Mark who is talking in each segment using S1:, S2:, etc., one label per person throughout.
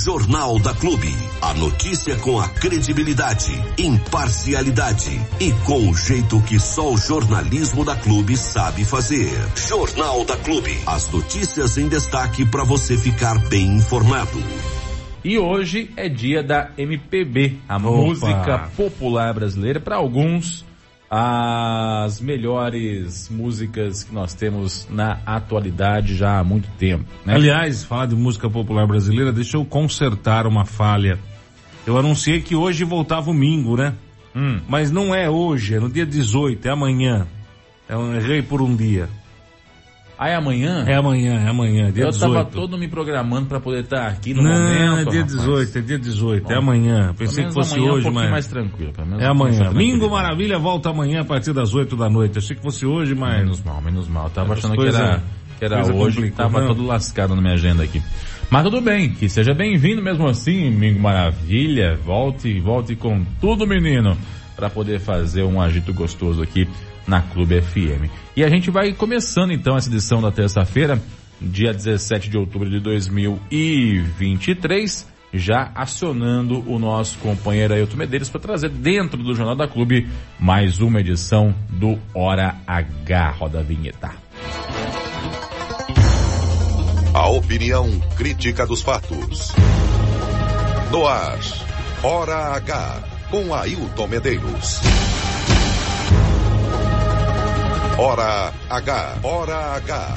S1: Jornal da Clube. A notícia com a credibilidade, imparcialidade e com o jeito que só o jornalismo da Clube sabe fazer. Jornal da Clube. As notícias em destaque para você ficar bem informado.
S2: E hoje é dia da MPB, a Opa. música popular brasileira. Para alguns, as melhores músicas que nós temos na atualidade já há muito tempo.
S3: Né? Aliás, falar de música popular brasileira, deixa eu consertar uma falha. Eu anunciei que hoje voltava o Mingo, né? Hum. Mas não é hoje, é no dia 18, é amanhã. Eu errei por um dia.
S2: Ah, é amanhã?
S3: É amanhã, é amanhã, dia
S2: eu
S3: 18.
S2: Eu tava todo me programando para poder estar aqui no
S3: não,
S2: momento.
S3: é dia rapaz. 18, é dia 18, Bom, é amanhã. Pensei que fosse hoje,
S2: é um
S3: mas...
S2: mais tranquilo.
S3: é amanhã. Mingo Maravilha volta amanhã a partir das 8 da noite. Achei que fosse hoje, mas...
S2: Menos mal, menos mal. Eu tava achando coisa, que era, que era hoje, tava não. todo lascado na minha agenda aqui. Mas tudo bem, que seja bem-vindo mesmo assim, Mingo Maravilha. Volte, volte com tudo, menino, para poder fazer um agito gostoso aqui na Clube FM. E a gente vai começando então essa edição da terça-feira, dia 17 de outubro de 2023, já acionando o nosso companheiro Ailton Medeiros para trazer dentro do Jornal da Clube mais uma edição do Hora H. Roda a vinheta.
S1: A opinião crítica dos fatos. No ar, Hora H, com Ailton Medeiros. Hora H. Hora H.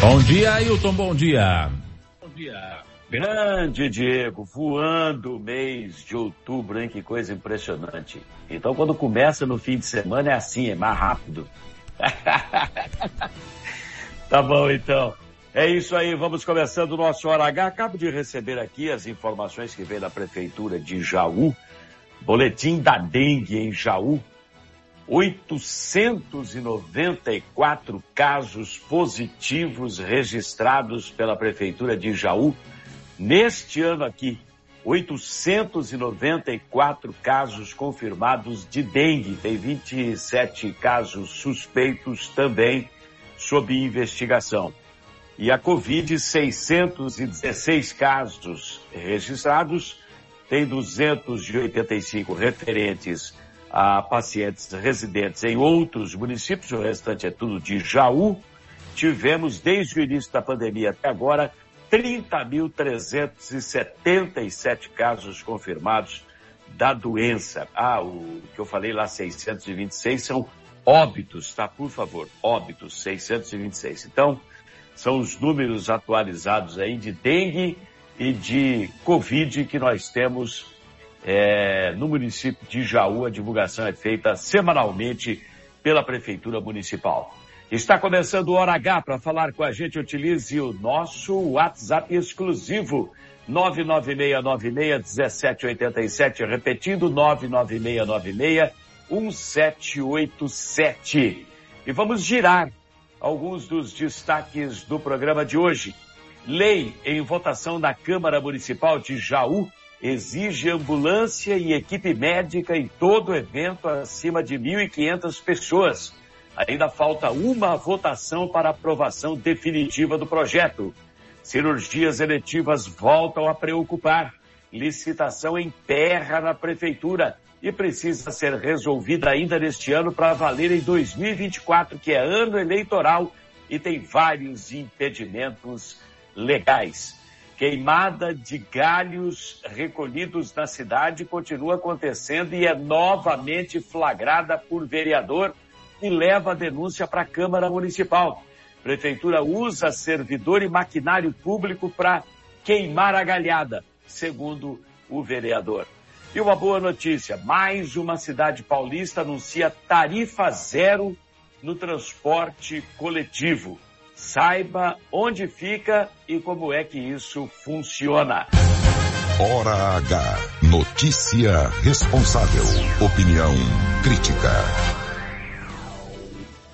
S2: Bom dia, Ailton, bom dia.
S4: Bom dia. Grande Diego, voando o mês de outubro, hein? Que coisa impressionante. Então, quando começa no fim de semana, é assim, é mais rápido. tá bom, então. É isso aí, vamos começando o nosso Hora H. Acabo de receber aqui as informações que vem da Prefeitura de Jaú Boletim da dengue em Jaú. 894 casos positivos registrados pela Prefeitura de Jaú. Neste ano aqui, 894 casos confirmados de dengue. Tem 27 casos suspeitos também sob investigação. E a Covid, 616 casos registrados tem 285 referentes a pacientes residentes em outros municípios, o restante é tudo de Jaú. Tivemos, desde o início da pandemia até agora, 30.377 casos confirmados da doença. Ah, o que eu falei lá, 626 são óbitos, tá? Por favor, óbitos, 626. Então, são os números atualizados aí de dengue e de Covid que nós temos é, no município de Jaú. A divulgação é feita semanalmente pela Prefeitura Municipal. Está começando o Hora H. Para falar com a gente, utilize o nosso WhatsApp exclusivo 996961787, repetindo 996961787. E vamos girar alguns dos destaques do programa de hoje. Lei em votação na Câmara Municipal de Jaú exige ambulância e equipe médica em todo evento acima de 1.500 pessoas. Ainda falta uma votação para aprovação definitiva do projeto. Cirurgias eletivas voltam a preocupar. Licitação emperra na prefeitura e precisa ser resolvida ainda neste ano para valer em 2024, que é ano eleitoral e tem vários impedimentos legais. Queimada de galhos recolhidos na cidade continua acontecendo e é novamente flagrada por vereador e leva a denúncia para a Câmara Municipal. Prefeitura usa servidor e maquinário público para queimar a galhada, segundo o vereador. E uma boa notícia: mais uma cidade paulista anuncia tarifa zero no transporte coletivo. Saiba onde fica e como é que isso funciona.
S1: Hora H. Notícia responsável. Opinião crítica.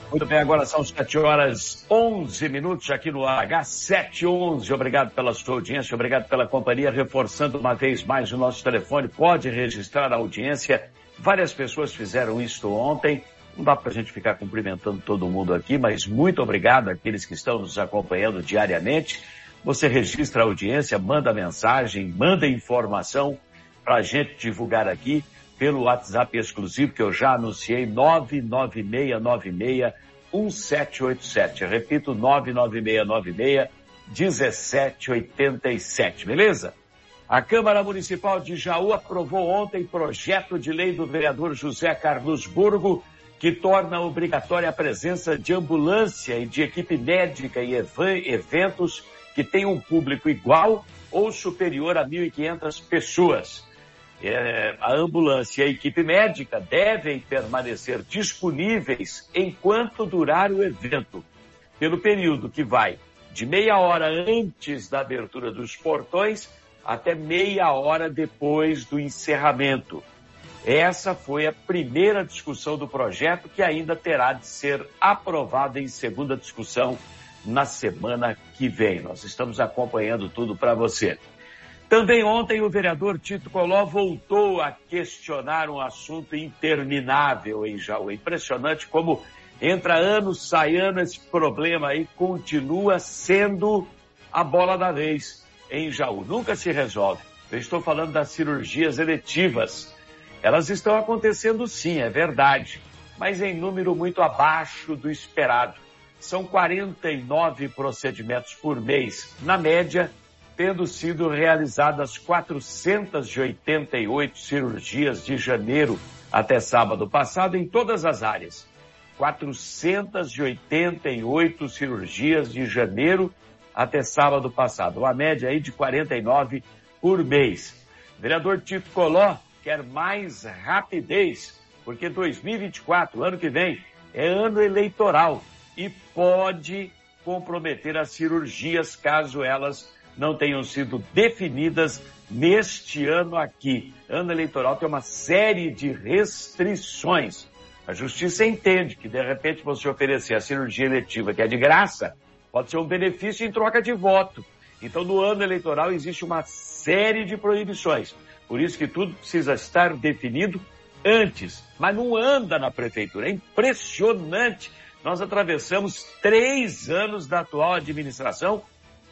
S4: Muito bem, agora são 7 horas 11 minutos aqui no H 711. Obrigado pela sua audiência, obrigado pela companhia. Reforçando uma vez mais o nosso telefone, pode registrar a audiência. Várias pessoas fizeram isto ontem Não dá para a gente ficar cumprimentando todo mundo aqui, mas muito obrigado àqueles que estão nos acompanhando diariamente. Você registra a audiência, manda mensagem, manda informação para a gente divulgar aqui pelo WhatsApp exclusivo que eu já anunciei, 99696 1787. Repito, 99696 1787, beleza? A Câmara Municipal de Jaú aprovou ontem projeto de lei do vereador José Carlos Burgo que torna obrigatória a presença de ambulância e de equipe médica em eventos que tenham um público igual ou superior a 1.500 pessoas. É, a ambulância e a equipe médica devem permanecer disponíveis enquanto durar o evento, pelo período que vai de meia hora antes da abertura dos portões até meia hora depois do encerramento. Essa foi a primeira discussão do projeto que ainda terá de ser aprovada em segunda discussão na semana que vem. Nós estamos acompanhando tudo para você. Também ontem o vereador Tito Coló voltou a questionar um assunto interminável em Jaú. É impressionante como entra ano, sai ano, esse problema aí continua sendo a bola da vez em Jaú. Nunca se resolve. Eu estou falando das cirurgias eletivas. Elas estão acontecendo sim, é verdade, mas em número muito abaixo do esperado. São 49 procedimentos por mês, na média, tendo sido realizadas 488 cirurgias de janeiro até sábado passado em todas as áreas. 488 cirurgias de janeiro até sábado passado, uma média aí de 49 por mês. Vereador Tito Coló quer mais rapidez, porque 2024, ano que vem, é ano eleitoral e pode comprometer as cirurgias caso elas não tenham sido definidas neste ano aqui. Ano eleitoral tem uma série de restrições. A justiça entende que, de repente, você oferecer a cirurgia eletiva, que é de graça, pode ser um benefício em troca de voto. Então, no ano eleitoral existe uma série de proibições. Por isso que tudo precisa estar definido antes. Mas não anda na prefeitura. É impressionante. Nós atravessamos três anos da atual administração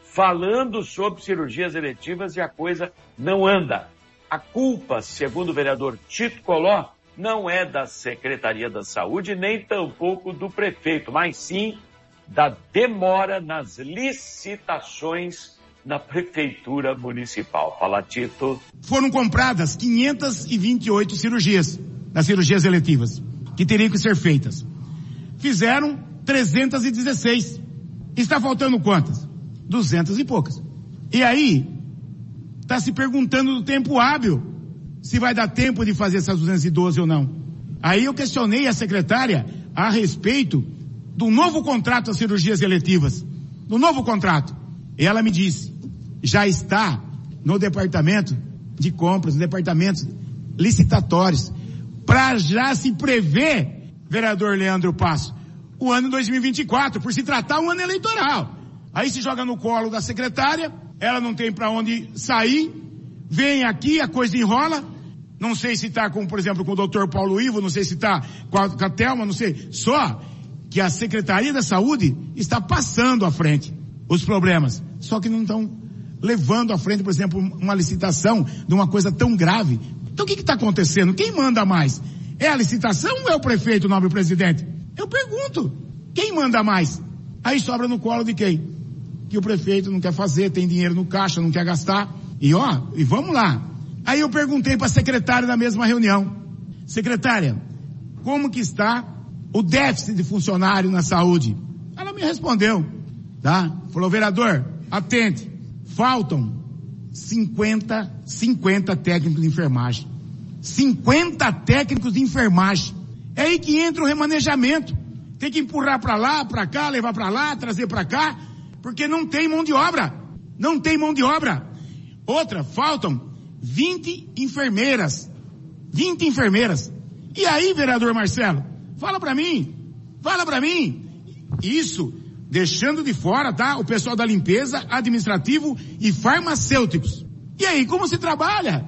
S4: falando sobre cirurgias eletivas e a coisa não anda. A culpa, segundo o vereador Tito Coló, não é da Secretaria da Saúde, nem tampouco do prefeito, mas sim da demora nas licitações na Prefeitura Municipal. Fala, Tito.
S5: Foram compradas 528 cirurgias, das cirurgias eletivas, que teriam que ser feitas. Fizeram 316. Está faltando quantas? Duzentas e poucas. E aí, está se perguntando do tempo hábil, se vai dar tempo de fazer essas 212 ou não. Aí eu questionei a secretária a respeito do novo contrato das cirurgias eletivas, do novo contrato. E ela me disse, já está no departamento de compras, no departamento licitatórios, para já se prever, vereador Leandro Passo, o ano 2024, por se tratar um ano eleitoral. Aí se joga no colo da secretária, ela não tem para onde sair, vem aqui, a coisa enrola, não sei se está com, por exemplo, com o doutor Paulo Ivo, não sei se está com a, com a Thelma, não sei, só que a Secretaria da Saúde está passando à frente os problemas, só que não estão levando à frente, por exemplo, uma licitação de uma coisa tão grave. Então o que está acontecendo? Quem manda mais? É a licitação ou é o prefeito, nobre presidente? Eu pergunto, quem manda mais? Aí sobra no colo de quem? Que o prefeito não quer fazer, tem dinheiro no caixa, não quer gastar. E ó, e vamos lá. Aí eu perguntei para a secretária na mesma reunião, secretária, como que está o déficit de funcionário na saúde. Ela me respondeu, tá? Falou, vereador, atente, faltam 50, 50 técnicos de enfermagem. 50 técnicos de enfermagem. É aí que entra o remanejamento. Tem que empurrar para lá, para cá, levar para lá, trazer para cá, porque não tem mão de obra. Não tem mão de obra. Outra, faltam 20 enfermeiras. 20 enfermeiras. E aí, vereador Marcelo? Fala para mim. Fala para mim. Isso deixando de fora, tá? O pessoal da limpeza, administrativo e farmacêuticos. E aí, como se trabalha?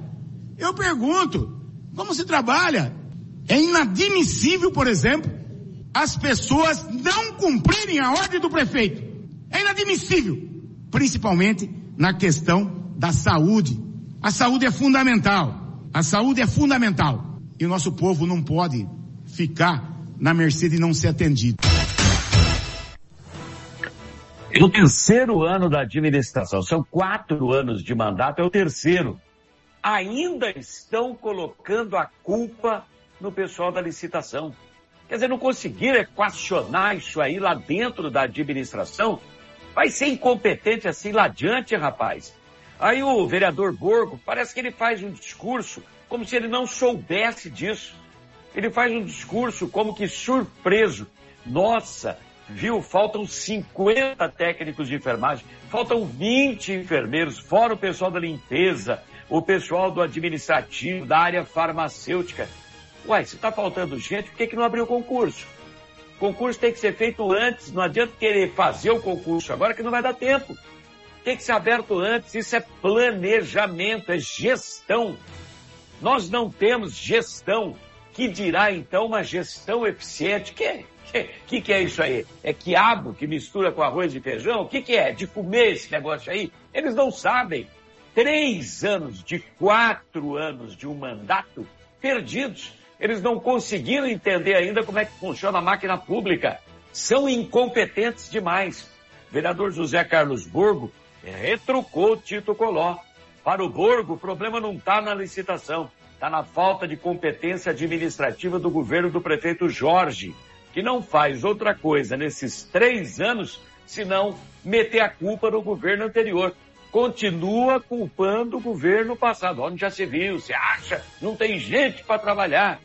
S5: Eu pergunto, como se trabalha? É inadmissível, por exemplo, as pessoas não cumprirem a ordem do prefeito. É inadmissível, principalmente na questão da saúde. A saúde é fundamental. A saúde é fundamental. E o nosso povo não pode ficar na mercê de não ser atendido.
S4: No terceiro ano da administração, são quatro anos de mandato, é o terceiro. Ainda estão colocando a culpa no pessoal da licitação. Quer dizer, não conseguiram equacionar isso aí lá dentro da administração? Vai ser incompetente assim lá adiante, rapaz. Aí o vereador Borgo, parece que ele faz um discurso como se ele não soubesse disso. Ele faz um discurso como que surpreso. Nossa, viu? Faltam 50 técnicos de enfermagem, faltam 20 enfermeiros, fora o pessoal da limpeza, o pessoal do administrativo, da área farmacêutica. Uai, se está faltando gente, por que, que não abriu o concurso? O concurso tem que ser feito antes, não adianta querer fazer o concurso agora que não vai dar tempo. Tem que ser aberto antes, isso é planejamento, é gestão. Nós não temos gestão. Que dirá então uma gestão eficiente? Que é que, que é isso aí? É quiabo que mistura com arroz e feijão? O que, que é? De comer esse negócio aí? Eles não sabem. Três anos de quatro anos de um mandato perdidos. Eles não conseguiram entender ainda como é que funciona a máquina pública. São incompetentes demais. Vereador José Carlos Borgo retrucou Tito Coló. Para o Borgo, o problema não está na licitação, está na falta de competência administrativa do governo do prefeito Jorge que não faz outra coisa nesses três anos senão meter a culpa no governo anterior. Continua culpando o governo passado. Onde já se viu, se acha, não tem gente para trabalhar.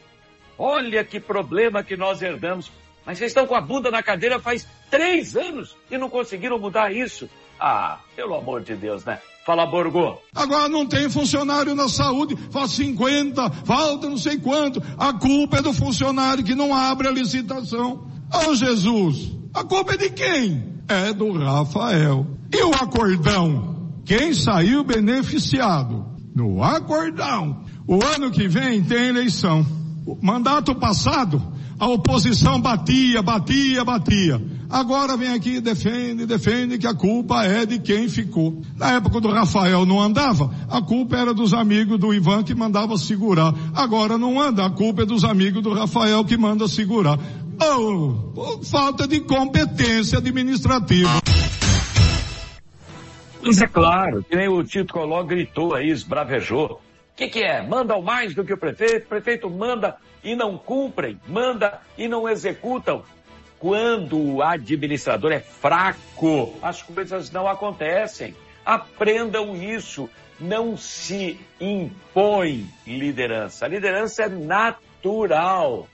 S4: Olha que problema que nós herdamos. Mas vocês estão com a bunda na cadeira faz três anos e não conseguiram mudar isso. Ah, pelo amor de Deus, né? Fala, Borgo.
S6: Agora não tem funcionário na saúde, faz 50, falta não sei quanto. A culpa é do funcionário que não abre a licitação. Oh Jesus, a culpa é de quem? É do Rafael. E o acordão? Quem saiu beneficiado? No acordão. O ano que vem tem eleição. O mandato passado, a oposição batia, batia, batia. Agora vem aqui e defende, defende que a culpa é de quem ficou. Na época do Rafael não andava, a culpa era dos amigos do Ivan que mandava segurar. Agora não anda, a culpa é dos amigos do Rafael que manda segurar. Oh, falta de competência administrativa.
S4: Mas é claro, que nem o Tito Coló gritou aí, esbravejou. O que, que é? Mandam mais do que o prefeito, o prefeito manda e não cumprem, manda e não executam. Quando o administrador é fraco, as coisas não acontecem. Aprendam isso. Não se impõe liderança. A liderança é natural.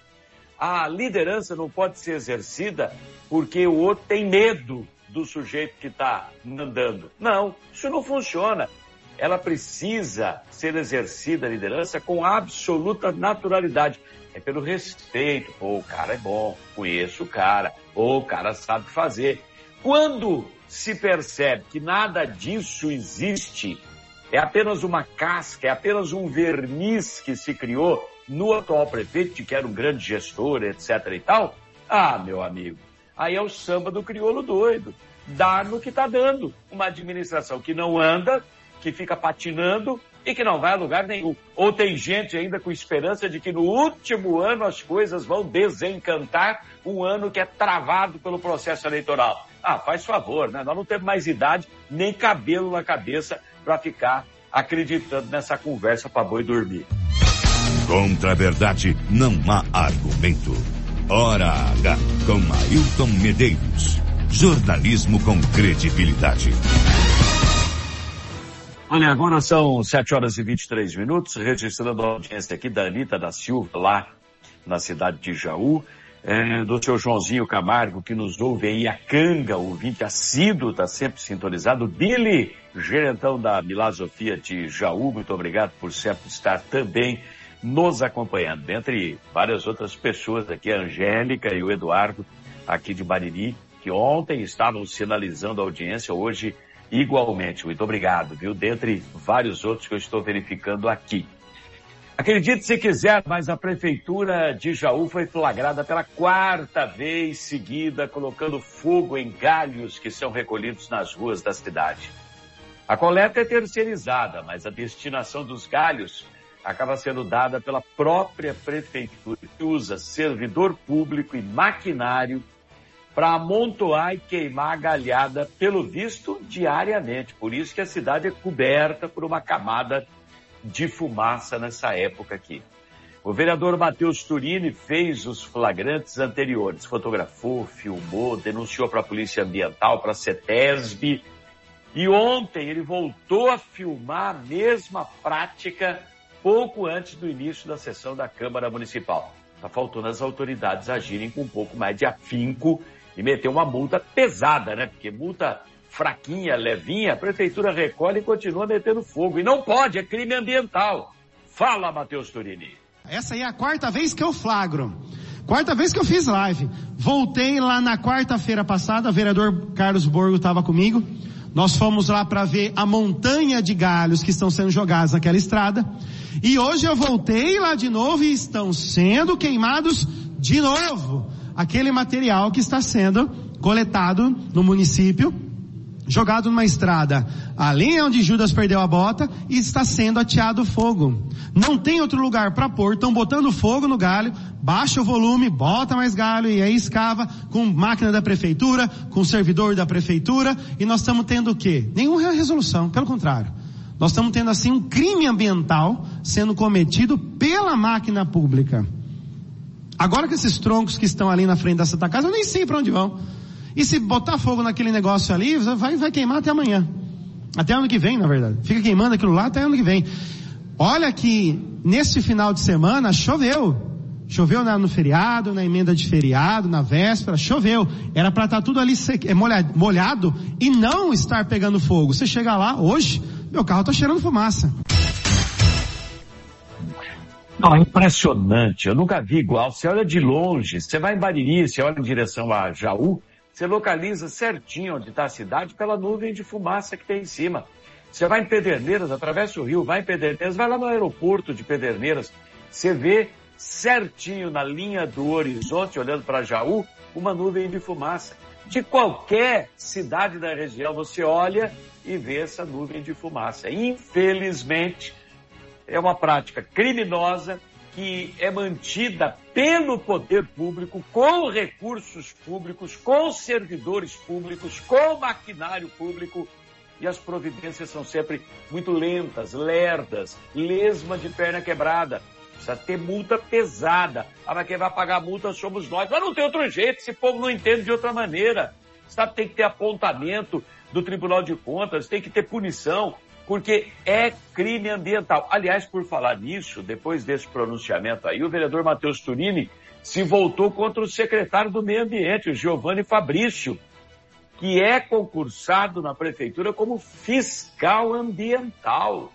S4: A liderança não pode ser exercida porque o outro tem medo do sujeito que está mandando. Não, isso não funciona. Ela precisa ser exercida a liderança com absoluta naturalidade é pelo respeito. Pô, o cara é bom, conheço o cara, ou o cara sabe fazer. Quando se percebe que nada disso existe, é apenas uma casca, é apenas um verniz que se criou no atual prefeito, que era um grande gestor, etc e tal, ah, meu amigo, aí é o samba do crioulo doido. Dar no que está dando. Uma administração que não anda, que fica patinando, e que não vai a lugar nenhum. Ou tem gente ainda com esperança de que no último ano as coisas vão desencantar, um ano que é travado pelo processo eleitoral. Ah, faz favor, né? Nós não temos mais idade nem cabelo na cabeça para ficar acreditando nessa conversa para boi dormir.
S1: Contra a verdade não há argumento. Hora H com Ailton Medeiros. Jornalismo com credibilidade.
S4: Olha, agora são 7 horas e 23 minutos, registrando a audiência aqui da Anitta da Silva, lá na cidade de Jaú, é, do seu Joãozinho Camargo, que nos ouve aí, a Canga, ouvinte assíduo, está sempre sintonizado, Billy, gerentão da Milazofia de Jaú, muito obrigado por sempre estar também nos acompanhando, dentre várias outras pessoas aqui, a Angélica e o Eduardo, aqui de Bariri, que ontem estavam sinalizando a audiência, hoje igualmente. Muito obrigado, viu? Dentre vários outros que eu estou verificando aqui. Acredite se quiser, mas a prefeitura de Jaú foi flagrada pela quarta vez seguida colocando fogo em galhos que são recolhidos nas ruas da cidade. A coleta é terceirizada, mas a destinação dos galhos acaba sendo dada pela própria prefeitura, que usa servidor público e maquinário para amontoar e queimar a galhada, pelo visto, diariamente. Por isso que a cidade é coberta por uma camada de fumaça nessa época aqui. O vereador Matheus Turini fez os flagrantes anteriores, fotografou, filmou, denunciou para a Polícia Ambiental, para a CETESB, e ontem ele voltou a filmar a mesma prática pouco antes do início da sessão da Câmara Municipal. Está faltando as autoridades agirem com um pouco mais de afinco e meter uma multa pesada, né? Porque multa fraquinha, levinha, a prefeitura recolhe e continua metendo fogo. E não pode, é crime ambiental. Fala, Matheus Turini.
S7: Essa aí é a quarta vez que eu flagro. Quarta vez que eu fiz live. Voltei lá na quarta-feira passada, o vereador Carlos Borgo estava comigo. Nós fomos lá para ver a montanha de galhos que estão sendo jogados naquela estrada. E hoje eu voltei lá de novo e estão sendo queimados de novo aquele material que está sendo coletado no município jogado numa estrada ali onde Judas perdeu a bota e está sendo ateado fogo. Não tem outro lugar para pôr, estão botando fogo no galho, baixa o volume, bota mais galho e aí escava com máquina da prefeitura, com servidor da prefeitura e nós estamos tendo o quê? Nenhuma resolução, pelo contrário. Nós estamos tendo assim um crime ambiental sendo cometido pela máquina pública. Agora que esses troncos que estão ali na frente da Santa Casa, eu nem sei para onde vão. E se botar fogo naquele negócio ali, vai, vai queimar até amanhã. Até ano que vem, na verdade. Fica queimando aquilo lá até ano que vem. Olha que nesse final de semana choveu. Choveu na, no feriado, na emenda de feriado, na véspera, choveu. Era para estar tá tudo ali é, molhado, molhado e não estar pegando fogo. Você chega lá, hoje, meu carro está cheirando fumaça.
S4: Não, é impressionante. Eu nunca vi igual. Você olha de longe, você vai em Bariri, você olha em direção a Jaú, você localiza certinho onde está a cidade pela nuvem de fumaça que tem em cima. Você vai em Pederneiras, atravessa o rio, vai em Pederneiras, vai lá no aeroporto de Pederneiras, você vê certinho na linha do horizonte, olhando para Jaú, uma nuvem de fumaça. De qualquer cidade da região, você olha e vê essa nuvem de fumaça. Infelizmente, é uma prática criminosa que é mantida pelo poder público, com recursos públicos, com servidores públicos, com maquinário público, e as providências são sempre muito lentas, lerdas, lesma de perna quebrada. Precisa ter multa pesada. Ah, mas quem vai pagar a multa somos nós. Mas não tem outro jeito, esse povo não entende de outra maneira. Sabe, tem que ter apontamento do Tribunal de Contas, tem que ter punição porque é crime ambiental. Aliás, por falar nisso, depois desse pronunciamento aí, o vereador Matheus Turini se voltou contra o secretário do Meio Ambiente, o Giovanni Fabrício, que é concursado na prefeitura como fiscal ambiental.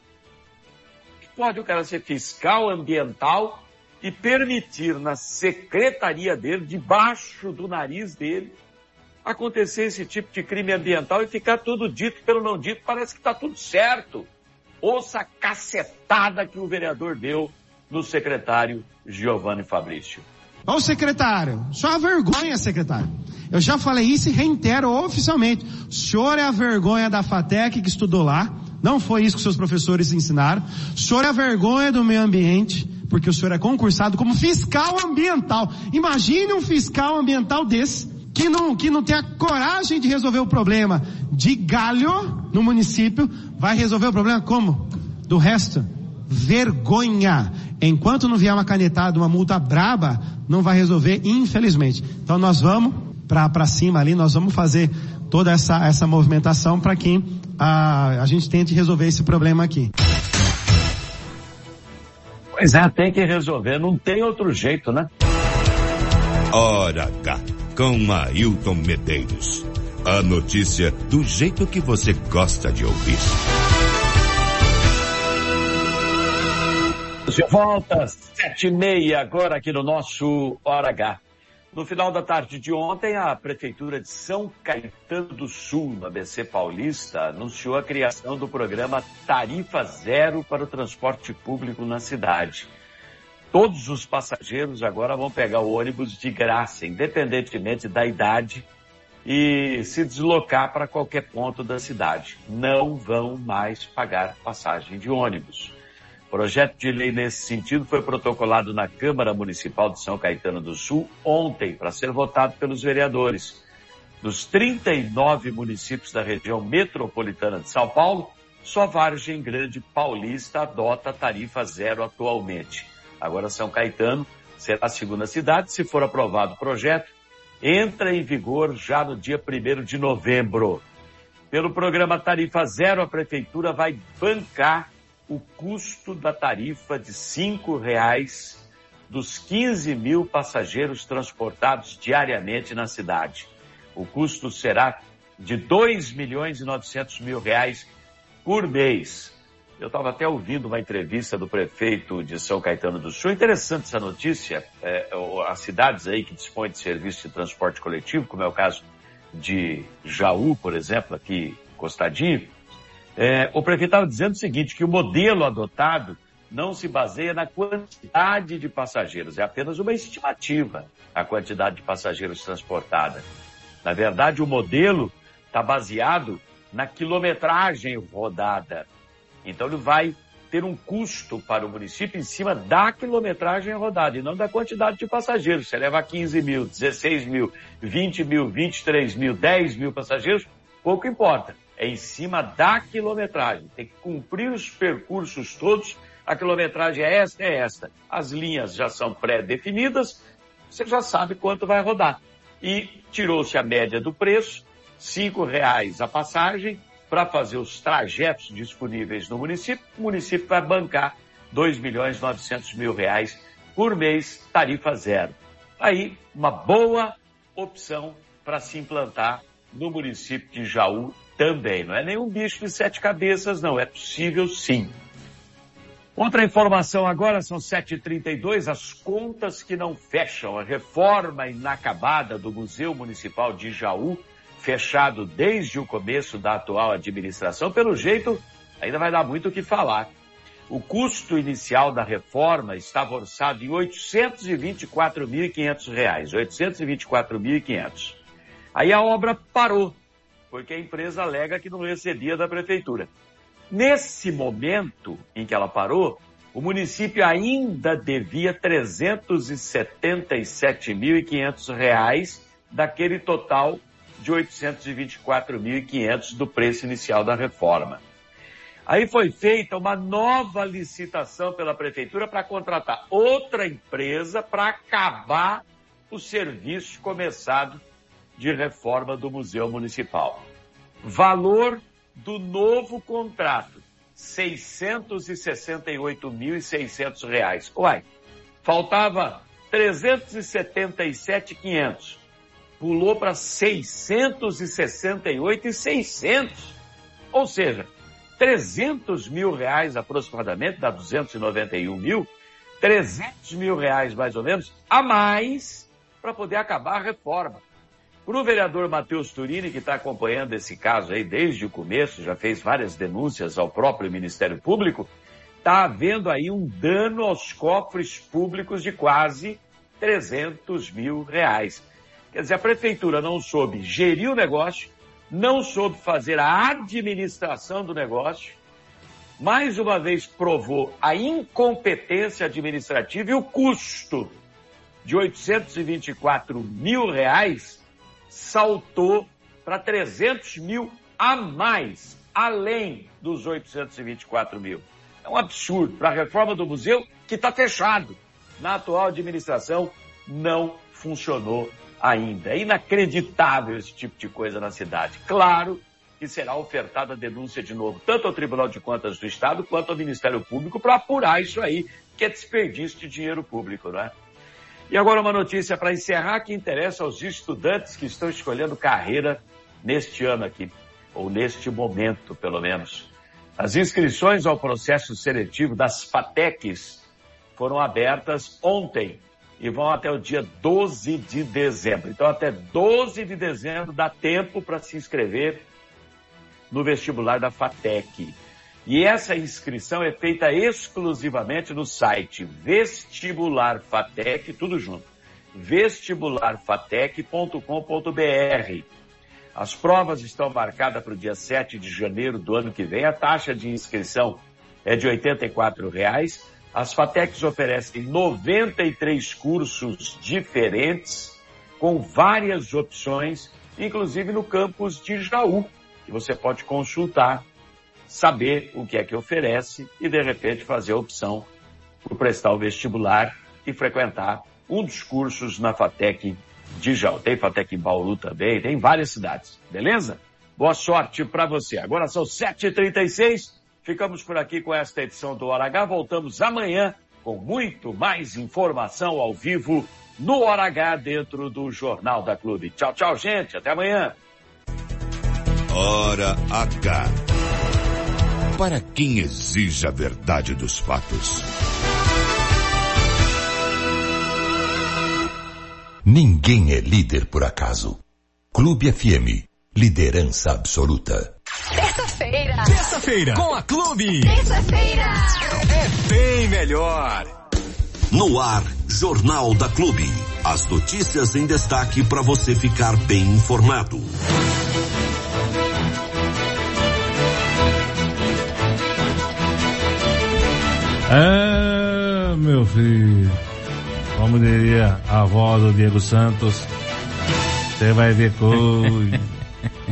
S4: Pode o cara ser fiscal ambiental e permitir na secretaria dele, debaixo do nariz dele, acontecer esse tipo de crime ambiental e ficar tudo dito pelo não dito, parece que está tudo certo. Ouça a cacetada que o vereador deu no secretário Giovanni Fabrício.
S7: Ô secretário, só a vergonha, secretário. Eu já falei isso e reitero oficialmente. O senhor é a vergonha da FATEC que estudou lá. Não foi isso que seus professores ensinaram. O senhor é a vergonha do meio ambiente, porque o senhor é concursado como fiscal ambiental. Imagine um fiscal ambiental desse que não, que não tem a coragem de resolver o problema de galho no município, vai resolver o problema como? Do resto? Vergonha. Enquanto não vier uma canetada, uma multa braba, não vai resolver, infelizmente. Então nós vamos para cima ali, nós vamos fazer toda essa, essa movimentação para que a, a gente tente resolver esse problema aqui.
S4: Pois é, tem que resolver, não tem outro jeito, né?
S1: Ora, gato com Ailton Medeiros. A notícia do jeito que você gosta de ouvir.
S4: De volta, sete e meia, agora aqui no nosso Hora H. No final da tarde de ontem, a Prefeitura de São Caetano do Sul, no ABC Paulista, anunciou a criação do programa Tarifa Zero para o transporte público na cidade. Todos os passageiros agora vão pegar o ônibus de graça, independentemente da idade, e se deslocar para qualquer ponto da cidade. Não vão mais pagar passagem de ônibus. Projeto de lei nesse sentido foi protocolado na Câmara Municipal de São Caetano do Sul ontem para ser votado pelos vereadores. Dos 39 municípios da região metropolitana de São Paulo, só Vargem Grande Paulista adota tarifa zero atualmente. Agora São Caetano será a segunda cidade. Se for aprovado o projeto, entra em vigor já no dia 1 de novembro. Pelo programa Tarifa Zero, a Prefeitura vai bancar o custo da tarifa de cinco reais dos 15 mil passageiros transportados diariamente na cidade. O custo será de 2 milhões e 900 mil reais por mês. Eu estava até ouvindo uma entrevista do prefeito de São Caetano do Sul. Interessante essa notícia. É, as cidades aí que dispõem de serviço de transporte coletivo, como é o caso de Jaú, por exemplo, aqui Costadinho, é, o prefeito estava dizendo o seguinte, que o modelo adotado não se baseia na quantidade de passageiros, é apenas uma estimativa a quantidade de passageiros transportada. Na verdade, o modelo está baseado na quilometragem rodada. Então, ele vai ter um custo para o município em cima da quilometragem rodada e não da quantidade de passageiros. Você leva 15 mil, 16 mil, 20 mil, 23 mil, 10 mil passageiros, pouco importa é em cima da quilometragem. Tem que cumprir os percursos todos. A quilometragem é esta, é esta. As linhas já são pré-definidas, você já sabe quanto vai rodar. E tirou-se a média do preço, cinco reais a passagem, para fazer os trajetos disponíveis no município. O município vai bancar 2 milhões e 900 mil reais por mês, tarifa zero. Aí, uma boa opção para se implantar no município de Jaú também. Não é nenhum bicho de sete cabeças, não. É possível sim. Outra informação agora, são 7h32, as contas que não fecham. A reforma inacabada do Museu Municipal de Jaú, fechado desde o começo da atual administração, pelo jeito, ainda vai dar muito o que falar. O custo inicial da reforma estava orçado em R$ 824.500. R$ 824.500. Aí a obra parou porque a empresa alega que não recebia da prefeitura. Nesse momento em que ela parou, o município ainda devia 377.500 reais daquele total de R$ 824.500 do preço inicial da reforma. Aí foi feita uma nova licitação pela prefeitura para contratar outra empresa para acabar o serviço começado de reforma do Museu Municipal. Valor do novo contrato, 668.600 reais. Uai, faltava 377.500. Pulou para 668.600. Ou seja, 300 mil reais aproximadamente, dá 291 mil, 300 mil reais mais ou menos, a mais para poder acabar a reforma. Para o vereador Matheus Turini, que está acompanhando esse caso aí desde o começo, já fez várias denúncias ao próprio Ministério Público, está havendo aí um dano aos cofres públicos de quase 300 mil reais. Quer dizer, a prefeitura não soube gerir o negócio, não soube fazer a administração do negócio, mais uma vez provou a incompetência administrativa e o custo de 824 mil reais saltou para 300 mil a mais, além dos 824 mil. É um absurdo para a reforma do museu que está fechado. Na atual administração não funcionou ainda. É inacreditável esse tipo de coisa na cidade. Claro que será ofertada a denúncia de novo, tanto ao Tribunal de Contas do Estado quanto ao Ministério Público para apurar isso aí, que é desperdício de dinheiro público, não é? E agora uma notícia para encerrar que interessa aos estudantes que estão escolhendo carreira neste ano aqui, ou neste momento, pelo menos. As inscrições ao processo seletivo das FATECs foram abertas ontem e vão até o dia 12 de dezembro. Então, até 12 de dezembro dá tempo para se inscrever no vestibular da FATEC. E essa inscrição é feita exclusivamente no site vestibularfatec, tudo junto, vestibularfatec.com.br. As provas estão marcadas para o dia 7 de janeiro do ano que vem. A taxa de inscrição é de 84 reais. As FATECs oferecem 93 cursos diferentes, com várias opções, inclusive no campus de Jaú, que você pode consultar, saber o que é que oferece e, de repente, fazer a opção por prestar o vestibular e frequentar um dos cursos na FATEC de Jaú. Tem FATEC em Bauru também, tem várias cidades, beleza? Boa sorte para você. Agora são 7h36. Ficamos por aqui com esta edição do Hora H. Voltamos amanhã com muito mais informação ao vivo no Hora H dentro do Jornal da Clube. Tchau, tchau, gente. Até amanhã.
S1: Hora H. Para quem exige a verdade dos fatos. Ninguém é líder por acaso. Clube FM. Liderança absoluta.
S8: Terça-feira. Terça-feira. Com a Clube. Terça-feira. É bem melhor.
S1: No ar, Jornal da Clube. As notícias em destaque para você ficar bem informado.
S3: Ah, meu filho. Como diria a avó do Diego Santos, você vai ver coisa.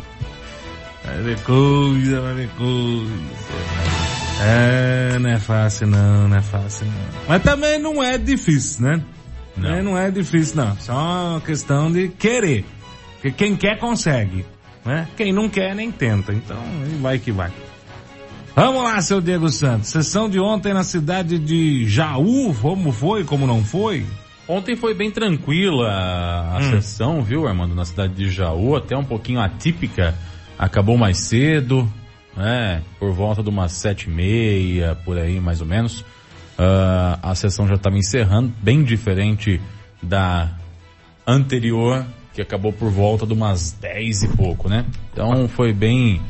S3: Vai ver coisa, vai ver coisa. É, não é fácil não, não é fácil não. Mas também não é difícil, né? Não, é, não é difícil não. Só uma questão de querer. Porque quem quer consegue. Né? Quem não quer nem tenta. Então vai que vai. Vamos lá, seu Diego Santos. Sessão de ontem na cidade de Jaú, como foi, como não foi?
S2: Ontem foi bem tranquila a hum. sessão, viu, Armando, na cidade de Jaú, até um pouquinho atípica. Acabou mais cedo, né? Por volta de umas sete e meia, por aí mais ou menos. Uh, a sessão já estava encerrando, bem diferente da anterior, que acabou por volta de umas dez e pouco, né? Então foi bem,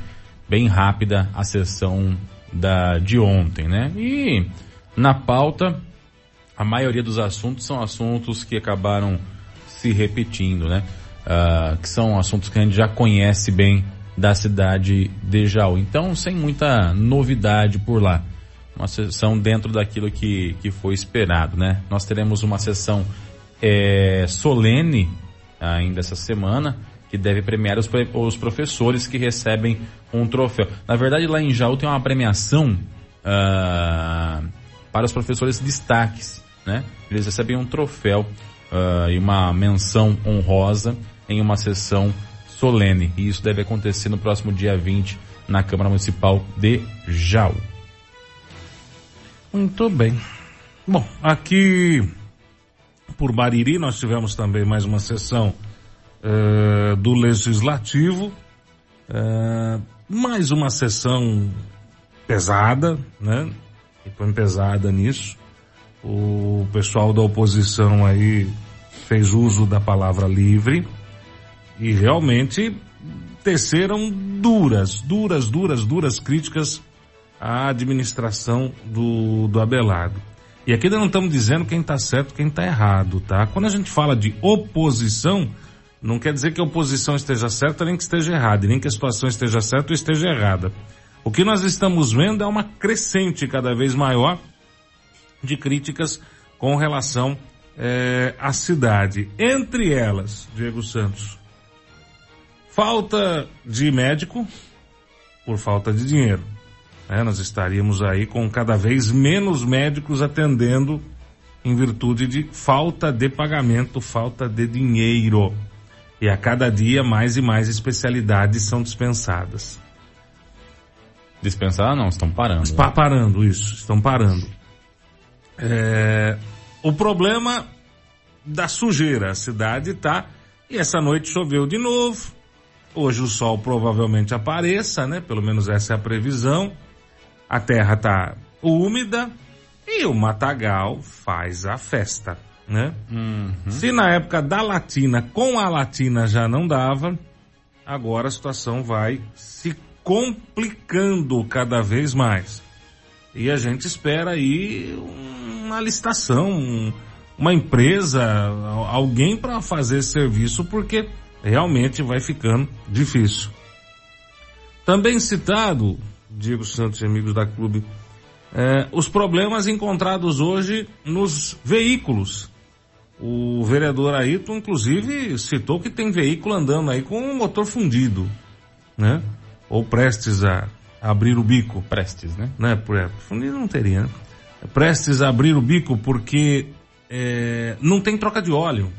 S2: bem rápida a sessão da, de ontem, né? E na pauta, a maioria dos assuntos são assuntos que acabaram se repetindo, né? Uh, que são assuntos que a gente já conhece bem da cidade de Jaú. Então, sem muita novidade por lá. Uma sessão dentro daquilo que, que foi esperado, né? Nós teremos uma sessão é, solene ainda essa semana, que deve premiar os, os professores que recebem um troféu. Na verdade, lá em Jaú tem uma premiação uh, para os professores destaques, né? Eles recebem um troféu uh, e uma menção honrosa em uma sessão solene. E isso deve acontecer no próximo dia 20 na Câmara Municipal de Jau.
S3: Muito bem. Bom, aqui por Bariri nós tivemos também mais uma sessão uh, do Legislativo. Uh, mais uma sessão pesada, né? E põe pesada nisso. O pessoal da oposição aí fez uso da palavra livre e realmente teceram duras, duras, duras, duras críticas à administração do, do Abelardo. E aqui não estamos dizendo quem está certo, quem está errado, tá? Quando a gente fala de oposição, não quer dizer que a oposição esteja certa nem que esteja errada, nem que a situação esteja certa ou esteja errada. O que nós estamos vendo é uma crescente cada vez maior de críticas com relação é, à cidade. Entre elas, Diego Santos, Falta de médico por falta de dinheiro. É, nós estaríamos aí com cada vez menos médicos atendendo em virtude de falta de pagamento, falta de dinheiro. E a cada dia mais e mais especialidades são dispensadas.
S2: Dispensar não, estão parando.
S3: Está né? parando, isso, estão parando. É, o problema da sujeira, a cidade está, e essa noite choveu de novo, Hoje o sol provavelmente apareça, né? Pelo menos essa é a previsão. A terra está úmida e o matagal faz a festa. né? Uhum. Se na época da Latina, com a Latina já não dava, agora a situação vai se complicando cada vez mais. E a gente espera aí uma licitação, uma empresa, alguém para fazer serviço, porque realmente vai ficando difícil. Também citado, Diego Santos e amigos da clube, é, os problemas encontrados hoje nos veículos. O vereador Ayrton, inclusive, citou que tem veículo andando aí com o motor fundido, né? Ou prestes a abrir o bico.
S2: Prestes, né?
S3: Né? É, fundido não teria, né? Prestes a abrir o bico porque é, não tem troca de óleo.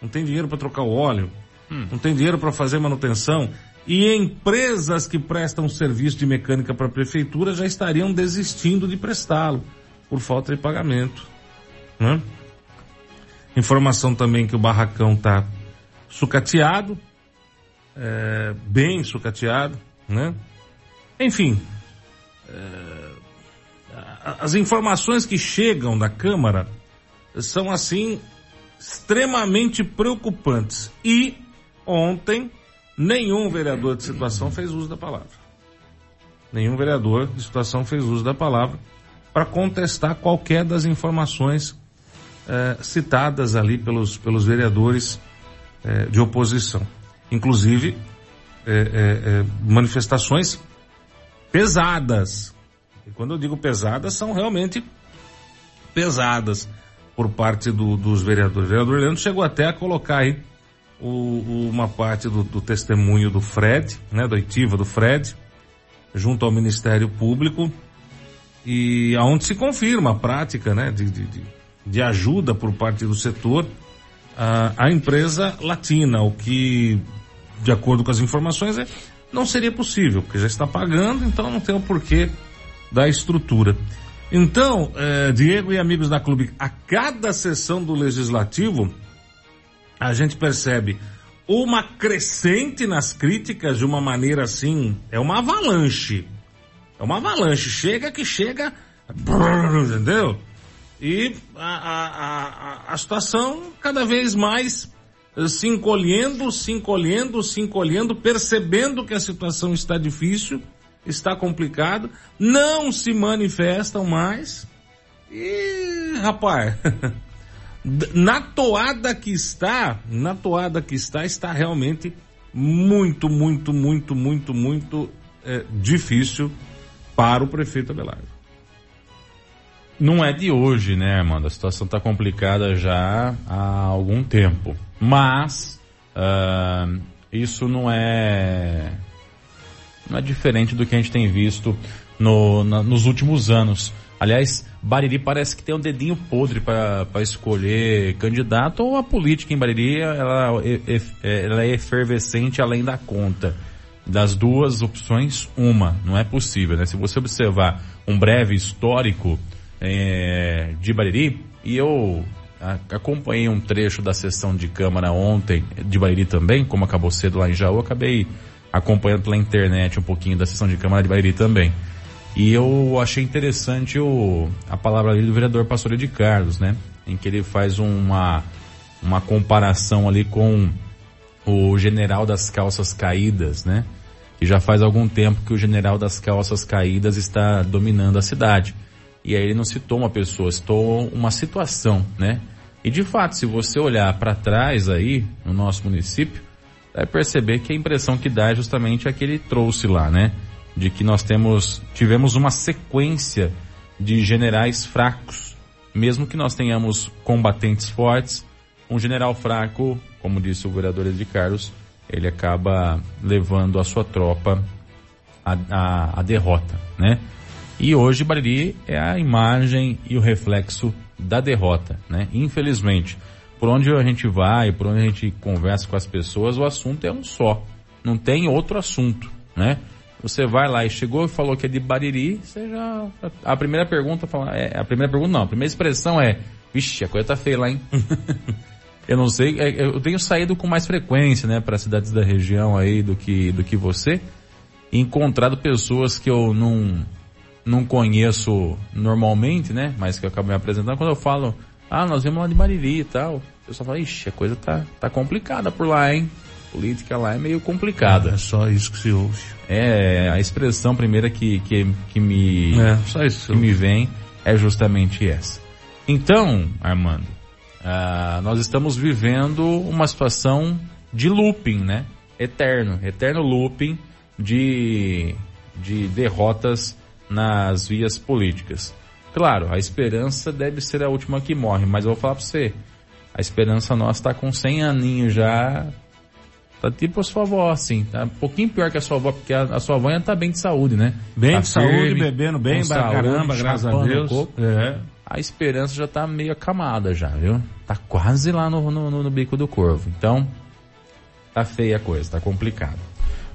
S3: Não tem dinheiro para trocar o óleo. Hum. Não tem dinheiro para fazer manutenção e empresas que prestam serviço de mecânica para a prefeitura já estariam desistindo de prestá-lo por falta de pagamento. Né? Informação também que o barracão está sucateado, é, bem sucateado, né? Enfim, é, as informações que chegam da Câmara são assim extremamente preocupantes. E ontem Nenhum vereador de situação fez uso da palavra. Nenhum vereador de situação fez uso da palavra para contestar qualquer das informações eh, citadas ali pelos, pelos vereadores eh, de oposição. Inclusive, eh, manifestações pesadas. E quando eu digo pesadas, são realmente pesadas por parte do, dos vereadores. O vereador Leandro chegou até a colocar aí o, uma parte do, do, testemunho do Fred, né, da oitiva do Fred, junto ao Ministério Público, e aonde se confirma a prática, né, de, de, de ajuda por parte do setor a, a empresa latina, o que, de acordo com as informações, é, não seria possível, porque já está pagando, então não tem o porquê da estrutura. Então, eh, Diego e amigos da clube, a cada sessão do legislativo, a gente percebe uma crescente nas críticas de uma maneira assim, é uma avalanche. É uma avalanche. Chega que chega, entendeu? E a, a, a, a situação cada vez mais se encolhendo, se encolhendo, se encolhendo, percebendo que a situação está difícil, está complicado, não se manifestam mais. E, rapaz, na toada que está, na toada que está, está realmente muito, muito, muito, muito, muito é, difícil para o prefeito Abelardo.
S2: Não é de hoje, né, Armando? A situação está complicada já há algum tempo. Mas uh, isso não é não é diferente do que a gente tem visto no, na, nos últimos anos. Aliás, Bariri parece que tem um dedinho podre para escolher candidato ou a política em Bariri ela, ela é efervescente além da conta. Das duas opções, uma. Não é possível, né? Se você observar um breve histórico é, de Bariri, e eu acompanhei um trecho da sessão de Câmara ontem, de Bariri também, como acabou cedo lá em Jaú, acabei acompanhando pela internet um pouquinho da sessão de Câmara de Bariri também. E eu achei interessante o, a palavra ali do vereador Pastor de Carlos, né? Em que ele faz uma, uma comparação ali com o general das calças caídas, né? Que já faz algum tempo que o general das calças caídas está dominando a cidade. E aí ele não citou uma pessoa, citou uma situação, né? E de fato, se você olhar para trás aí, no nosso município, vai perceber que a impressão que dá é justamente a que ele trouxe lá, né? De que nós temos, tivemos uma sequência de generais fracos. Mesmo que nós tenhamos combatentes fortes, um general fraco, como disse o vereador de Carlos, ele acaba levando a sua tropa à, à derrota, né? E hoje Bariri é a imagem e o reflexo da derrota, né? Infelizmente, por onde a gente vai, por onde a gente conversa com as pessoas, o assunto é um só. Não tem outro assunto, né? Você vai lá e chegou e falou que é de Bariri, você já. A primeira pergunta fala, é, a primeira pergunta não, a primeira expressão é, vixe, a coisa tá feia lá, hein? eu não sei, é, eu tenho saído com mais frequência, né, para cidades da região aí do que, do que você, e encontrado pessoas que eu não, não conheço normalmente, né, mas que eu acabo me apresentando. Quando eu falo, Ah, nós vemos lá de Bariri e tal. O pessoal fala, ixi, a coisa tá, tá complicada por lá, hein? Política lá é meio complicada.
S3: É só isso que se ouve.
S2: É, a expressão primeira que, que, que me, é, só isso que me vem é justamente essa. Então, Armando, uh, nós estamos vivendo uma situação de looping, né? Eterno, eterno looping de, de derrotas nas vias políticas. Claro, a esperança deve ser a última que morre, mas eu vou falar pra você, a esperança nossa está com 100 aninhos já, tá tipo a sua avó, assim, tá um pouquinho pior que a sua avó, porque a, a sua avó ainda tá bem de saúde, né?
S3: Bem
S2: tá
S3: de firme, saúde, bebendo bem, pra caramba, graças a Deus.
S2: É. A esperança já tá meio acamada já, viu? Tá quase lá no, no, no bico do corvo. Então, tá feia a coisa, tá complicado.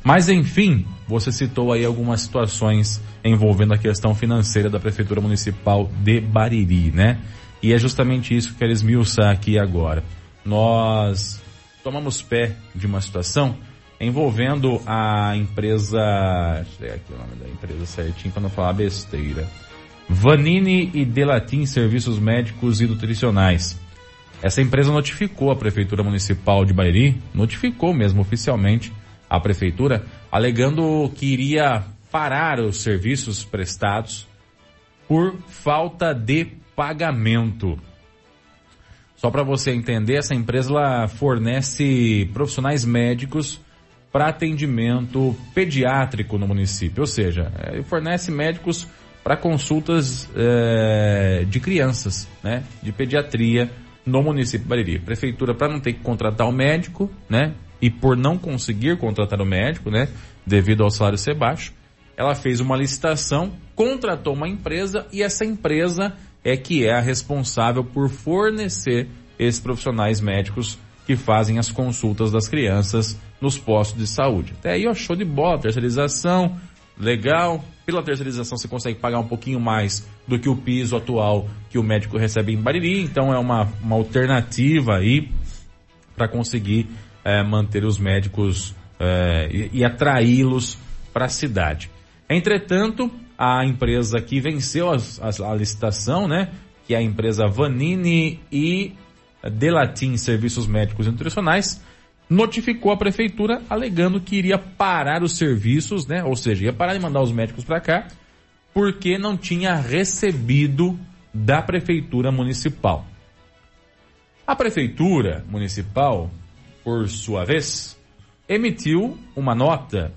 S2: Mas enfim, você citou aí algumas situações envolvendo a questão financeira da Prefeitura Municipal de Bariri, né? E é justamente isso que eu quero esmiuçar aqui agora. Nós tomamos pé de uma situação envolvendo a empresa. Deixa eu aqui o nome da empresa certinho para não falar besteira. Vanini e Delatim Serviços Médicos e Nutricionais. Essa empresa notificou a Prefeitura Municipal de Bariri, notificou mesmo oficialmente a Prefeitura, alegando que iria parar os serviços prestados por falta de pagamento. Só para você entender, essa empresa ela fornece profissionais médicos para atendimento pediátrico no município, ou seja, é, fornece médicos para consultas é, de crianças, né, de pediatria no município de Bariri. Prefeitura, para não ter que contratar o médico, né, e por não conseguir contratar o médico, né, devido ao salário ser baixo, ela fez uma licitação, contratou uma empresa e essa empresa é que é a responsável por fornecer esses profissionais médicos que fazem as consultas das crianças nos postos de saúde. Até aí, ó, show de bola, terceirização, legal. Pela terceirização você consegue pagar um pouquinho mais do que o piso atual que o médico recebe em Bariri, então é uma, uma alternativa aí para conseguir é, manter os médicos é, e, e atraí-los para a cidade. Entretanto, a empresa que venceu a, a, a, licitação, né, que é a empresa Vanini e Delatim Serviços Médicos e Nutricionais, notificou a prefeitura alegando que iria parar os serviços, né, ou seja, ia parar de mandar os médicos para cá, porque não tinha recebido da prefeitura municipal. A prefeitura municipal por sua vez, emitiu uma nota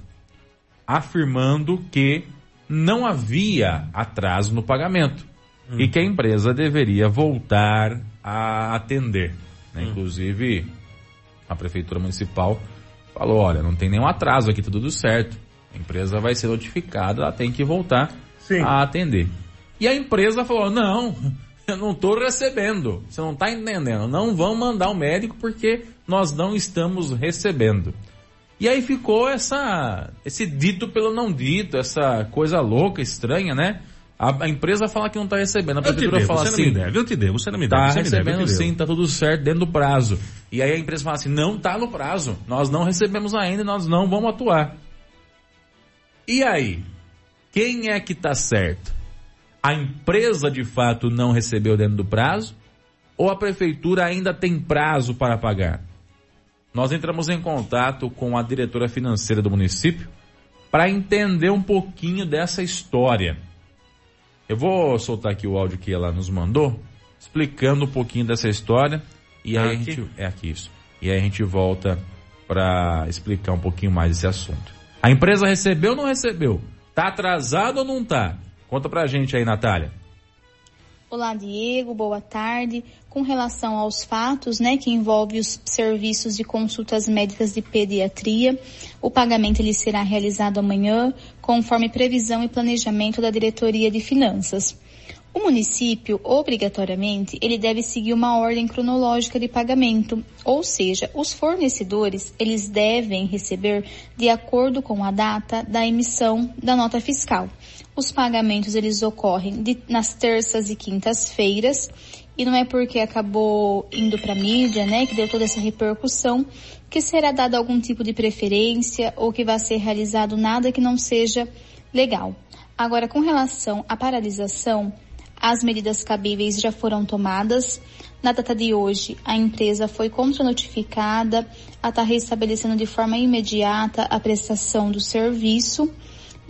S2: afirmando que não havia atraso no pagamento uhum. e que a empresa deveria voltar a atender. Né? Uhum. Inclusive, a prefeitura municipal falou: olha, não tem nenhum atraso aqui, tá tudo certo. A empresa vai ser notificada, ela tem que voltar Sim. a atender. E a empresa falou: não, eu não estou recebendo. Você não está entendendo. Não vão mandar o médico porque nós não estamos recebendo. E aí ficou essa, esse dito pelo não dito, essa coisa louca, estranha, né? A, a empresa fala que não está recebendo, a prefeitura fala assim.
S3: Deve, eu te devo, você não me
S2: deve.
S3: Está
S2: recebendo sim, está tudo certo dentro do prazo. E aí a empresa fala assim, não está no prazo, nós não recebemos ainda, nós não vamos atuar. E aí? Quem é que está certo? A empresa de fato não recebeu dentro do prazo? Ou a prefeitura ainda tem prazo para pagar? Nós entramos em contato com a diretora financeira do município para entender um pouquinho dessa história. Eu vou soltar aqui o áudio que ela nos mandou, explicando um pouquinho dessa história e aí aqui? a gente é aqui isso. E aí a gente volta para explicar um pouquinho mais esse assunto. A empresa recebeu ou não recebeu? Tá atrasado ou não tá? Conta pra gente aí, Natália.
S9: Olá, Diego, boa tarde. Com relação aos fatos, né, que envolve os serviços de consultas médicas de pediatria, o pagamento ele será realizado amanhã, conforme previsão e planejamento da Diretoria de Finanças. O município, obrigatoriamente, ele deve seguir uma ordem cronológica de pagamento, ou seja, os fornecedores, eles devem receber de acordo com a data da emissão da nota fiscal. Os pagamentos eles ocorrem de, nas terças e quintas-feiras e não é porque acabou indo para mídia, né, que deu toda essa repercussão, que será dado algum tipo de preferência ou que vai ser realizado nada que não seja legal. Agora, com relação à paralisação, As medidas cabíveis já foram tomadas. Na data de hoje, a empresa foi contra-notificada a estar restabelecendo de forma imediata a prestação do serviço.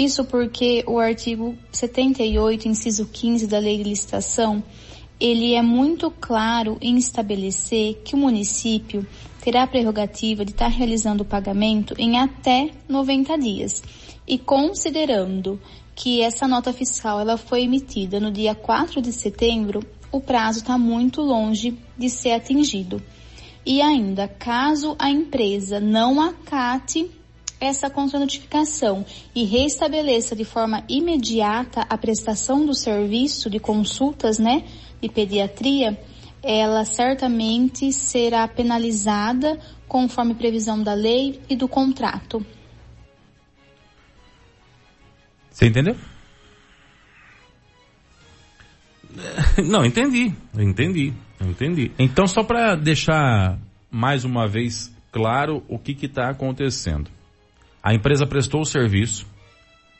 S9: Isso porque o artigo 78, inciso 15 da Lei de Licitação, ele é muito claro em estabelecer que o município terá a prerrogativa de estar realizando o pagamento em até 90 dias. E considerando que essa nota fiscal ela foi emitida no dia 4 de setembro, o prazo está muito longe de ser atingido. E ainda, caso a empresa não acate essa contranotificação e restabeleça de forma imediata a prestação do serviço de consultas, né, de pediatria, ela certamente será penalizada conforme previsão da lei e do contrato.
S2: Você entendeu?
S3: Não, entendi. Entendi. Entendi.
S2: Então, só para deixar mais uma vez claro o que está acontecendo. A empresa prestou o serviço,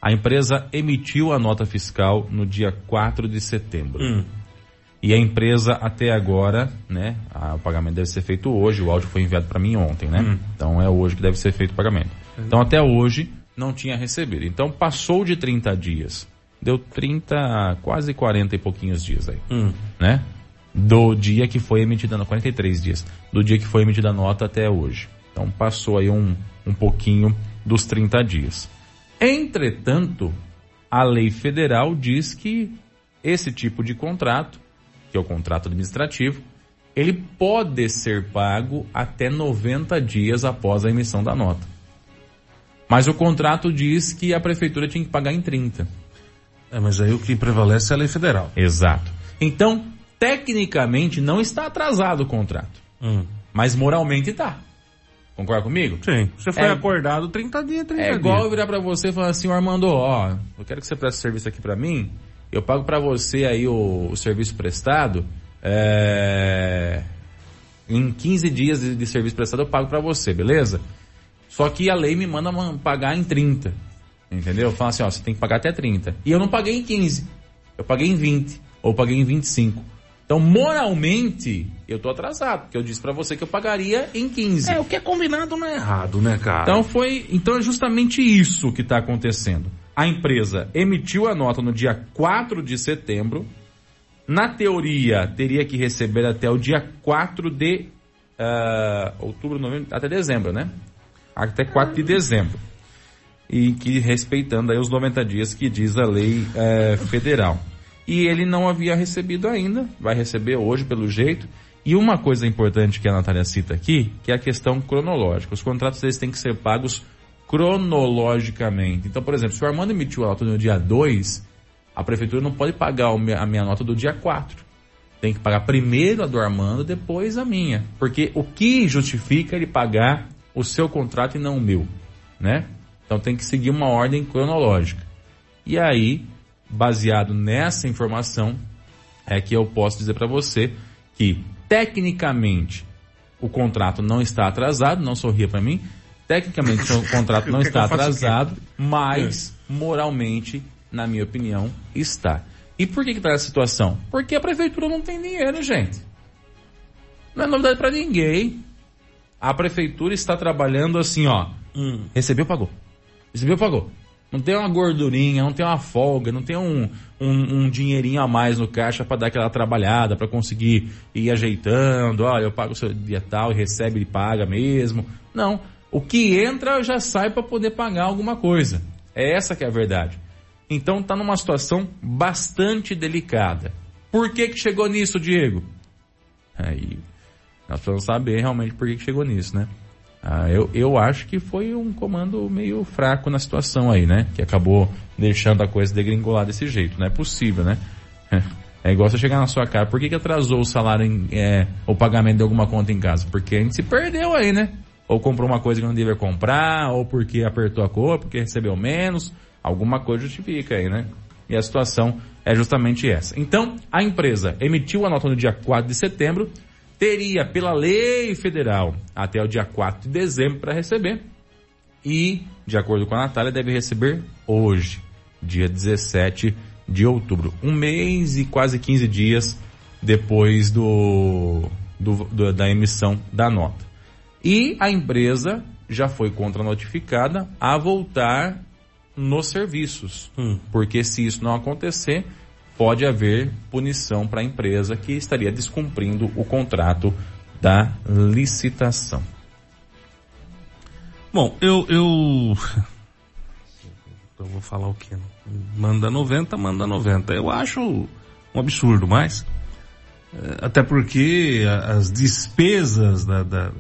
S2: a empresa emitiu a nota fiscal no dia 4 de setembro. Hum. E a empresa até agora, né, a, o pagamento deve ser feito hoje, o áudio foi enviado para mim ontem, né? Hum. Então é hoje que deve ser feito o pagamento. Então até hoje não tinha recebido. Então passou de 30 dias. Deu 30, quase 40 e pouquinhos dias aí. Hum. Né? Do dia que foi emitida, 43 dias. Do dia que foi emitida a nota até hoje. Então passou aí um, um pouquinho dos 30 dias. Entretanto, a lei federal diz que esse tipo de contrato, que é o contrato administrativo, ele pode ser pago até 90 dias após a emissão da nota. Mas o contrato diz que a prefeitura tinha que pagar em 30.
S3: É, mas aí o que prevalece é a lei federal.
S2: Exato. Então, tecnicamente, não está atrasado o contrato. Hum. Mas moralmente está. Concorda comigo?
S3: Sim. Você foi é, acordado 30 dias, 30
S2: dias. É igual eu virar para você e falar assim, Armando, ó, eu quero que você preste serviço aqui para mim, eu pago para você aí o, o, serviço prestado, é... em 15 dias de, de serviço prestado eu pago para você, beleza? Só que a lei me manda pagar em 30. Entendeu? Fala assim, ó, você tem que pagar até 30. E eu não paguei em 15. Eu paguei em 20. Ou paguei em 25. Então, moralmente, eu tô atrasado, porque eu disse para você que eu pagaria em 15.
S3: É, o que é combinado não é errado, né, cara?
S2: Então foi, então é justamente isso que está acontecendo. A empresa emitiu a nota no dia 4 de setembro. Na teoria, teria que receber até o dia 4 de uh, outubro, novembro, até dezembro, né? até 4 de dezembro. E que respeitando aí os 90 dias que diz a lei é, federal. E ele não havia recebido ainda, vai receber hoje pelo jeito. E uma coisa importante que a Natália cita aqui, que é a questão cronológica. Os contratos eles têm que ser pagos cronologicamente. Então, por exemplo, se o Armando emitiu a nota no dia 2, a prefeitura não pode pagar a minha nota do dia 4. Tem que pagar primeiro a do Armando, depois a minha. Porque o que justifica ele pagar o seu contrato e não o meu, né? Então tem que seguir uma ordem cronológica. E aí, baseado nessa informação, é que eu posso dizer para você que tecnicamente o contrato não está atrasado, não sorria para mim. Tecnicamente o contrato não está atrasado, mas moralmente, na minha opinião, está. E por que está essa situação? Porque a prefeitura não tem dinheiro, gente. Não é novidade para ninguém. A prefeitura está trabalhando assim, ó. Hum. Recebeu, pagou. Recebeu, pagou. Não tem uma gordurinha, não tem uma folga, não tem um, um, um dinheirinho a mais no caixa para dar aquela trabalhada, para conseguir ir ajeitando. Ó, eu pago o seu dia tal e recebe e paga mesmo. Não. O que entra já sai para poder pagar alguma coisa. É essa que é a verdade. Então tá numa situação bastante delicada. Por que que chegou nisso, Diego? Aí nós precisamos saber realmente por que chegou nisso, né? Ah, eu, eu acho que foi um comando meio fraco na situação aí, né? Que acabou deixando a coisa degringolar desse jeito. Não é possível, né? É igual você chegar na sua casa. Por que, que atrasou o salário, em, é, o pagamento de alguma conta em casa? Porque a gente se perdeu aí, né? Ou comprou uma coisa que não devia comprar, ou porque apertou a cor, porque recebeu menos. Alguma coisa justifica aí, né? E a situação é justamente essa. Então, a empresa emitiu a nota no dia 4 de setembro, teria, pela lei federal, até o dia 4 de dezembro para receber. E, de acordo com a Natália, deve receber hoje, dia 17 de outubro. Um mês e quase 15 dias depois do, do, do da emissão da nota. E a empresa já foi contra-notificada a voltar nos serviços. Hum. Porque se isso não acontecer, pode haver punição para a empresa que estaria descumprindo o contrato da licitação.
S3: Bom, eu, eu, eu vou falar o quê? Manda 90, manda 90. Eu acho um absurdo, mas eh, até porque as despesas da, da,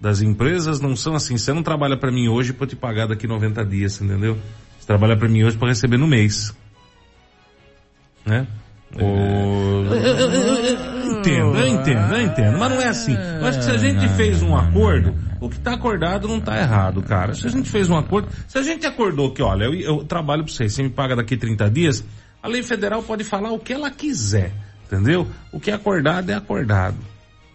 S3: das empresas não são assim. Você não trabalha para mim hoje para te pagar daqui 90 dias, entendeu? Você trabalha para mim hoje para receber no mês. Né? O... Entendo, eu entendo, eu entendo, mas não é assim. Eu acho que se a gente fez um acordo, o que está acordado não está errado, cara. Se a gente fez um acordo, se a gente acordou que, olha, eu, eu trabalho para você, você me paga daqui 30 dias, a lei federal pode falar o que ela quiser, entendeu? O que é acordado é acordado.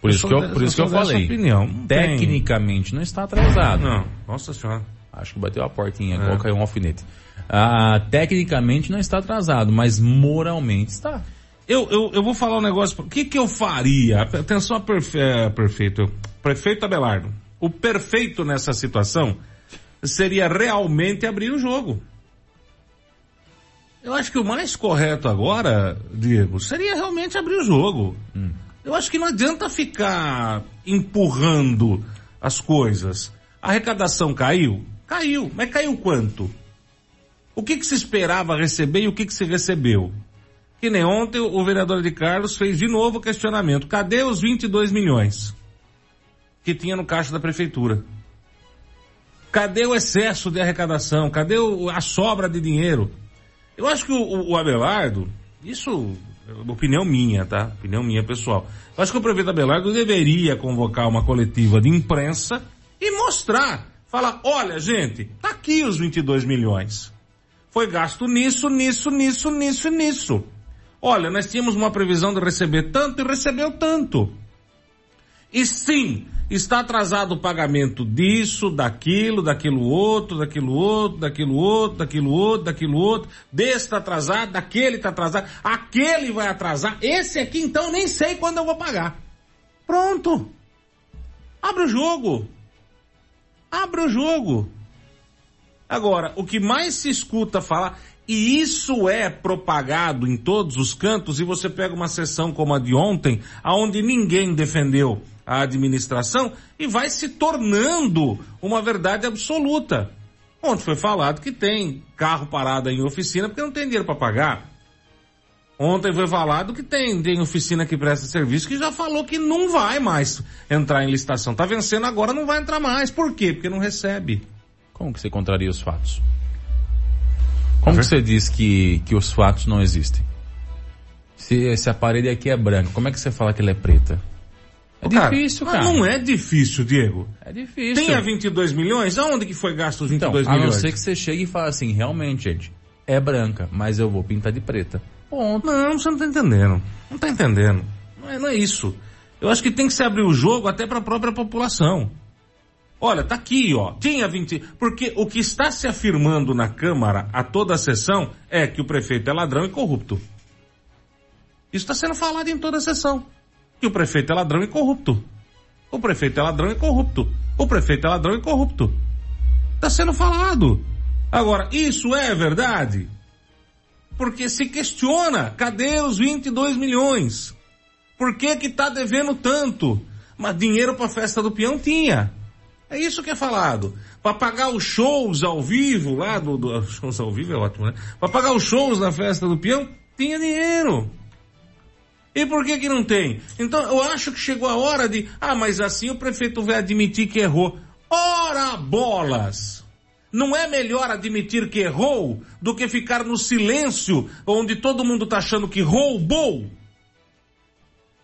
S2: Por isso que eu, por isso que eu falei.
S3: Opinião.
S2: Tecnicamente não está atrasado.
S3: Não, nossa senhora.
S2: Acho que bateu a portinha, é. caiu um alfinete. Ah, tecnicamente não está atrasado, mas moralmente está.
S3: Eu, eu, eu vou falar um negócio. O que, que eu faria? Atenção a perfe, é, perfeito. Prefeito Abelardo. O perfeito nessa situação seria realmente abrir o jogo. Eu acho que o mais correto agora, Diego, seria realmente abrir o jogo. Hum. Eu acho que não adianta ficar empurrando as coisas. A arrecadação caiu? Caiu. Mas caiu quanto? O que, que se esperava receber e o que, que se recebeu? Que nem ontem o vereador de Carlos fez de novo o questionamento. Cadê os 22 milhões que tinha no caixa da prefeitura? Cadê o excesso de arrecadação? Cadê o, a sobra de dinheiro? Eu acho que o, o Abelardo, isso opinião minha, tá? Opinião minha pessoal. Eu acho que o prefeito Abelardo deveria convocar uma coletiva de imprensa e mostrar. Falar, olha gente, tá aqui os 22 milhões. Foi gasto nisso, nisso, nisso, nisso e nisso. Olha, nós tínhamos uma previsão de receber tanto e recebeu tanto. E sim, está atrasado o pagamento disso, daquilo, daquilo outro, daquilo outro, daquilo outro, daquilo outro, daquilo outro, desse está atrasado, daquele está atrasado, aquele vai atrasar, esse aqui então nem sei quando eu vou pagar. Pronto. Abre o jogo. Abre o jogo. Agora, o que mais se escuta falar, e isso é propagado em todos os cantos, e você pega uma sessão como a de ontem, aonde ninguém defendeu a administração, e vai se tornando uma verdade absoluta. Ontem foi falado que tem carro parado em oficina porque não tem dinheiro para pagar. Ontem foi falado que tem, tem oficina que presta serviço que já falou que não vai mais entrar em licitação. Tá vencendo agora, não vai entrar mais. Por quê? Porque não recebe.
S2: Como que você contraria os fatos? Como que você diz que, que os fatos não existem? Se esse aparelho aqui é branco, como é que você fala que ele é preta?
S3: É cara, difícil, cara. Não é difícil, Diego.
S2: É difícil.
S3: Tem a 22 milhões? Aonde que foi gasto os 22
S2: então,
S3: milhões?
S2: A não ser que você chegue e fale assim, realmente, gente, é branca, mas eu vou pintar de preta.
S3: Ponto. Não, você não tá entendendo. Não tá entendendo. Não é, não é isso. Eu acho que tem que se abrir o jogo até para a própria população. Olha, tá aqui, ó. Tinha 20. Porque o que está se afirmando na Câmara a toda a sessão é que o prefeito é ladrão e corrupto. Isso está sendo falado em toda a sessão. Que o prefeito é ladrão e corrupto. O prefeito é ladrão e corrupto. O prefeito é ladrão e corrupto. Está sendo falado. Agora, isso é verdade? Porque se questiona, cadê os 22 milhões? Por que que tá devendo tanto? Mas dinheiro para festa do peão tinha. É isso que é falado. Para pagar os shows ao vivo lá do, do shows ao vivo é ótimo, né? Para pagar os shows na festa do peão, tinha dinheiro. E por que que não tem? Então eu acho que chegou a hora de, ah, mas assim o prefeito vai admitir que errou. Ora bolas! Não é melhor admitir que errou do que ficar no silêncio onde todo mundo tá achando que roubou?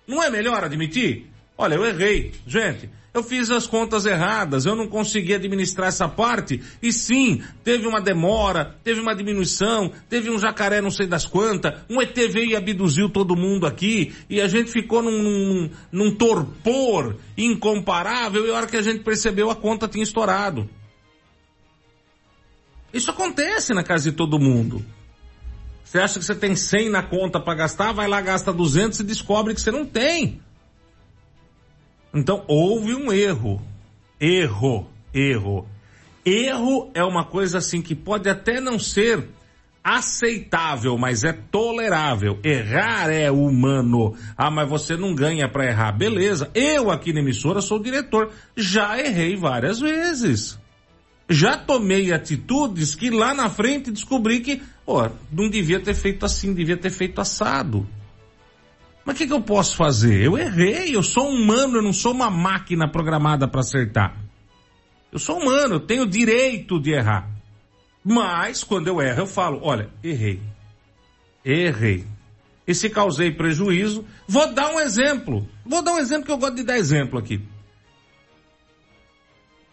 S3: Não é melhor admitir? Olha, eu errei. Gente, eu fiz as contas erradas, eu não consegui administrar essa parte, e sim, teve uma demora, teve uma diminuição, teve um jacaré não sei das quantas, um ET veio e abduziu todo mundo aqui, e a gente ficou num, num, num torpor incomparável, e a hora que a gente percebeu a conta tinha estourado. Isso acontece na casa de todo mundo. Você acha que você tem 100 na conta para gastar, vai lá, gasta 200 e descobre que você não tem. Então, houve um erro. Erro, erro. Erro é uma coisa assim que pode até não ser aceitável, mas é tolerável. Errar é humano. Ah, mas você não ganha para errar. Beleza. Eu aqui na emissora sou diretor. Já errei várias vezes. Já tomei atitudes que lá na frente descobri que, ó, não devia ter feito assim, devia ter feito assado. Mas o que, que eu posso fazer? Eu errei, eu sou humano, eu não sou uma máquina programada para acertar. Eu sou humano, eu tenho direito de errar. Mas, quando eu erro, eu falo, olha, errei. Errei. E se causei prejuízo, vou dar um exemplo. Vou dar um exemplo que eu gosto de dar exemplo aqui.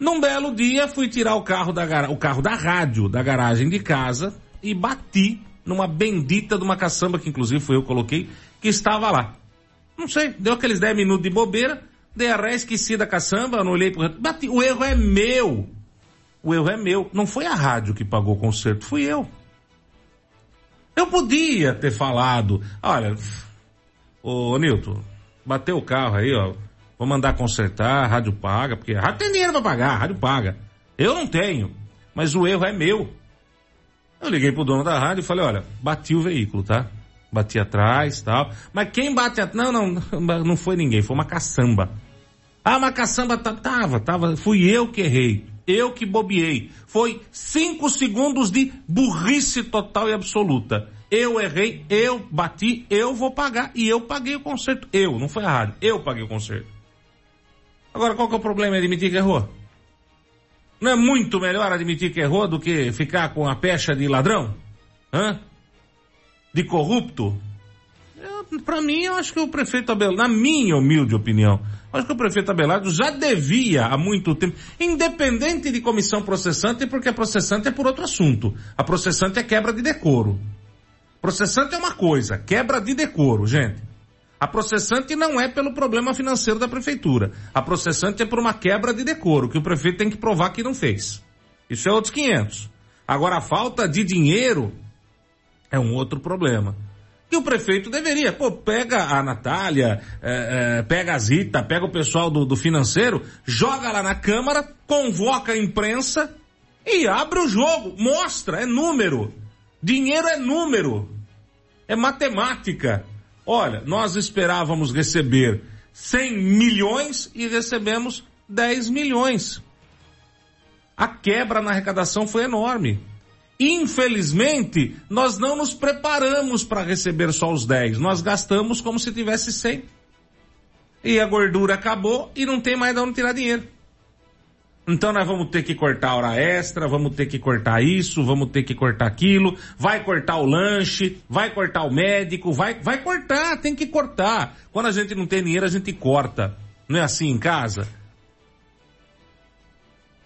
S3: Num belo dia, fui tirar o carro da, o carro da rádio da garagem de casa e bati numa bendita de uma caçamba, que inclusive foi eu que coloquei, que estava lá. Não sei, deu aqueles 10 minutos de bobeira, dei a ré, esqueci da caçamba, não olhei pro bati. O erro é meu. O erro é meu. Não foi a rádio que pagou o conserto, fui eu. Eu podia ter falado, olha, ô Nilton, bateu o carro aí, ó, vou mandar consertar, a rádio paga, porque a rádio tem dinheiro para pagar, a rádio paga. Eu não tenho, mas o erro é meu. Eu liguei pro dono da rádio e falei, olha, bati o veículo, tá? Bati atrás tal. Mas quem bate atrás? Não, não, não foi ninguém, foi uma caçamba. Ah, uma caçamba tava, tava, fui eu que errei. Eu que bobiei. Foi cinco segundos de burrice total e absoluta. Eu errei, eu bati, eu vou pagar. E eu paguei o conserto. Eu, não foi a rádio. Eu paguei o conserto. Agora, qual que é o problema? É admitir que errou? Não é muito melhor admitir que errou do que ficar com a pecha de ladrão? Hã? De corrupto? Para mim, eu acho que o prefeito Abelardo, na minha humilde opinião, acho que o prefeito Abelardo já devia há muito tempo, independente de comissão processante, porque a processante é por outro assunto. A processante é quebra de decoro. Processante é uma coisa, quebra de decoro, gente. A processante não é pelo problema financeiro da prefeitura. A processante é por uma quebra de decoro, que o prefeito tem que provar que não fez. Isso é outros 500. Agora, a falta de dinheiro é um outro problema. E o prefeito deveria, pô, pega a Natália, é, é, pega a Zita, pega o pessoal do, do financeiro, joga lá na Câmara, convoca a imprensa e abre o jogo, mostra, é número. Dinheiro é número. É matemática. Olha, nós esperávamos receber 100 milhões e recebemos 10 milhões. A quebra na arrecadação foi enorme. Infelizmente, nós não nos preparamos para receber só os 10. Nós gastamos como se tivesse 100. E a gordura acabou e não tem mais de onde tirar dinheiro. Então nós vamos ter que cortar hora extra, vamos ter que cortar isso, vamos ter que cortar aquilo, vai cortar o lanche, vai cortar o médico, vai, vai cortar, tem que cortar. Quando a gente não tem dinheiro, a gente corta. Não é assim em casa?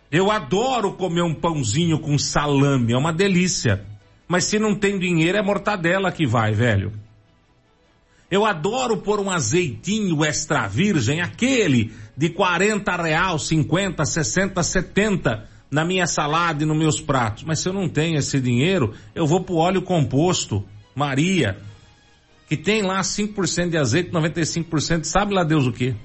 S3: Eu adoro comer um pãozinho com salame, é uma delícia. Mas se não tem dinheiro, é mortadela que vai, velho. Eu adoro pôr um azeitinho extra virgem, aquele de 40 real, 50, 60, 70 na minha salada e nos meus pratos. Mas se eu não tenho esse dinheiro, eu vou pro óleo composto, Maria, que tem lá 5% de azeite, 95%, sabe lá Deus o que?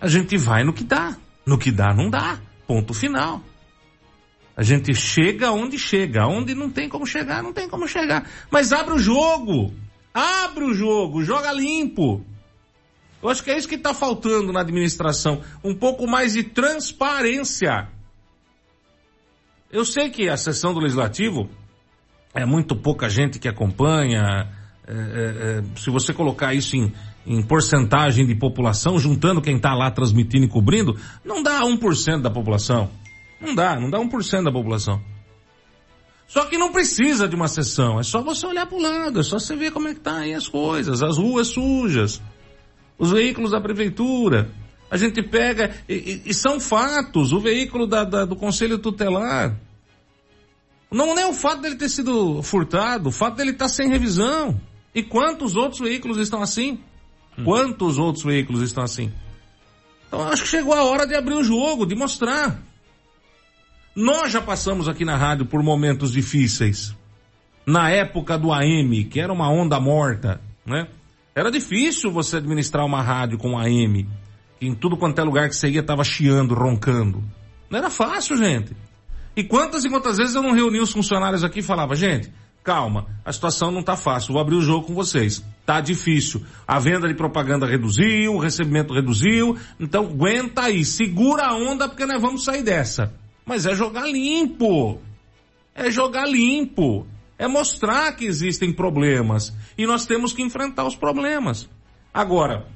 S3: A gente vai no que dá. No que dá, não dá. Ponto final. A gente chega onde chega. Onde não tem como chegar, não tem como chegar. Mas abre o jogo. Abre o jogo, joga limpo. Eu acho que é isso que está faltando na administração. Um pouco mais de transparência. Eu sei que a sessão do legislativo é muito pouca gente que acompanha. É, é, é, se você colocar isso em, em porcentagem de população, juntando quem está lá transmitindo e cobrindo, não dá 1% da população. Não dá, não dá 1% da população. Só que não precisa de uma sessão, é só você olhar para o lado, é só você ver como é que tá aí as coisas, as ruas sujas, os veículos da prefeitura. A gente pega, e, e são fatos, o veículo da, da, do conselho tutelar. Não, não é o fato dele ter sido furtado, o fato dele estar tá sem revisão. E quantos outros veículos estão assim? Hum. Quantos outros veículos estão assim? Então acho que chegou a hora de abrir o jogo, de mostrar. Nós já passamos aqui na rádio por momentos difíceis. na época do AM, que era uma onda morta, né? Era difícil você administrar uma rádio com AM, que em tudo quanto é lugar que você ia tava chiando, roncando. Não era fácil, gente. E quantas e quantas vezes eu não reuni os funcionários aqui e falava, gente, calma, a situação não tá fácil, vou abrir o jogo com vocês. Tá difícil. A venda de propaganda reduziu, o recebimento reduziu, então aguenta aí, segura a onda porque nós vamos sair dessa. Mas é jogar limpo. É jogar limpo. É mostrar que existem problemas e nós temos que enfrentar os problemas. Agora,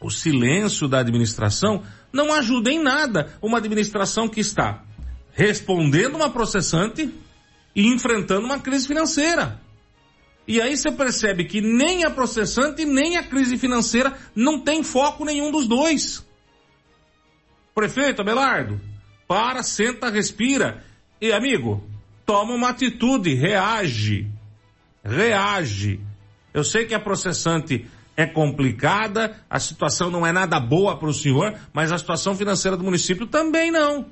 S3: o silêncio da administração não ajuda em nada uma administração que está respondendo uma processante e enfrentando uma crise financeira. E aí você percebe que nem a processante nem a crise financeira não tem foco nenhum dos dois. Prefeito Abelardo, para, senta, respira. E amigo, toma uma atitude, reage. Reage. Eu sei que a processante é complicada, a situação não é nada boa para o senhor, mas a situação financeira do município também não.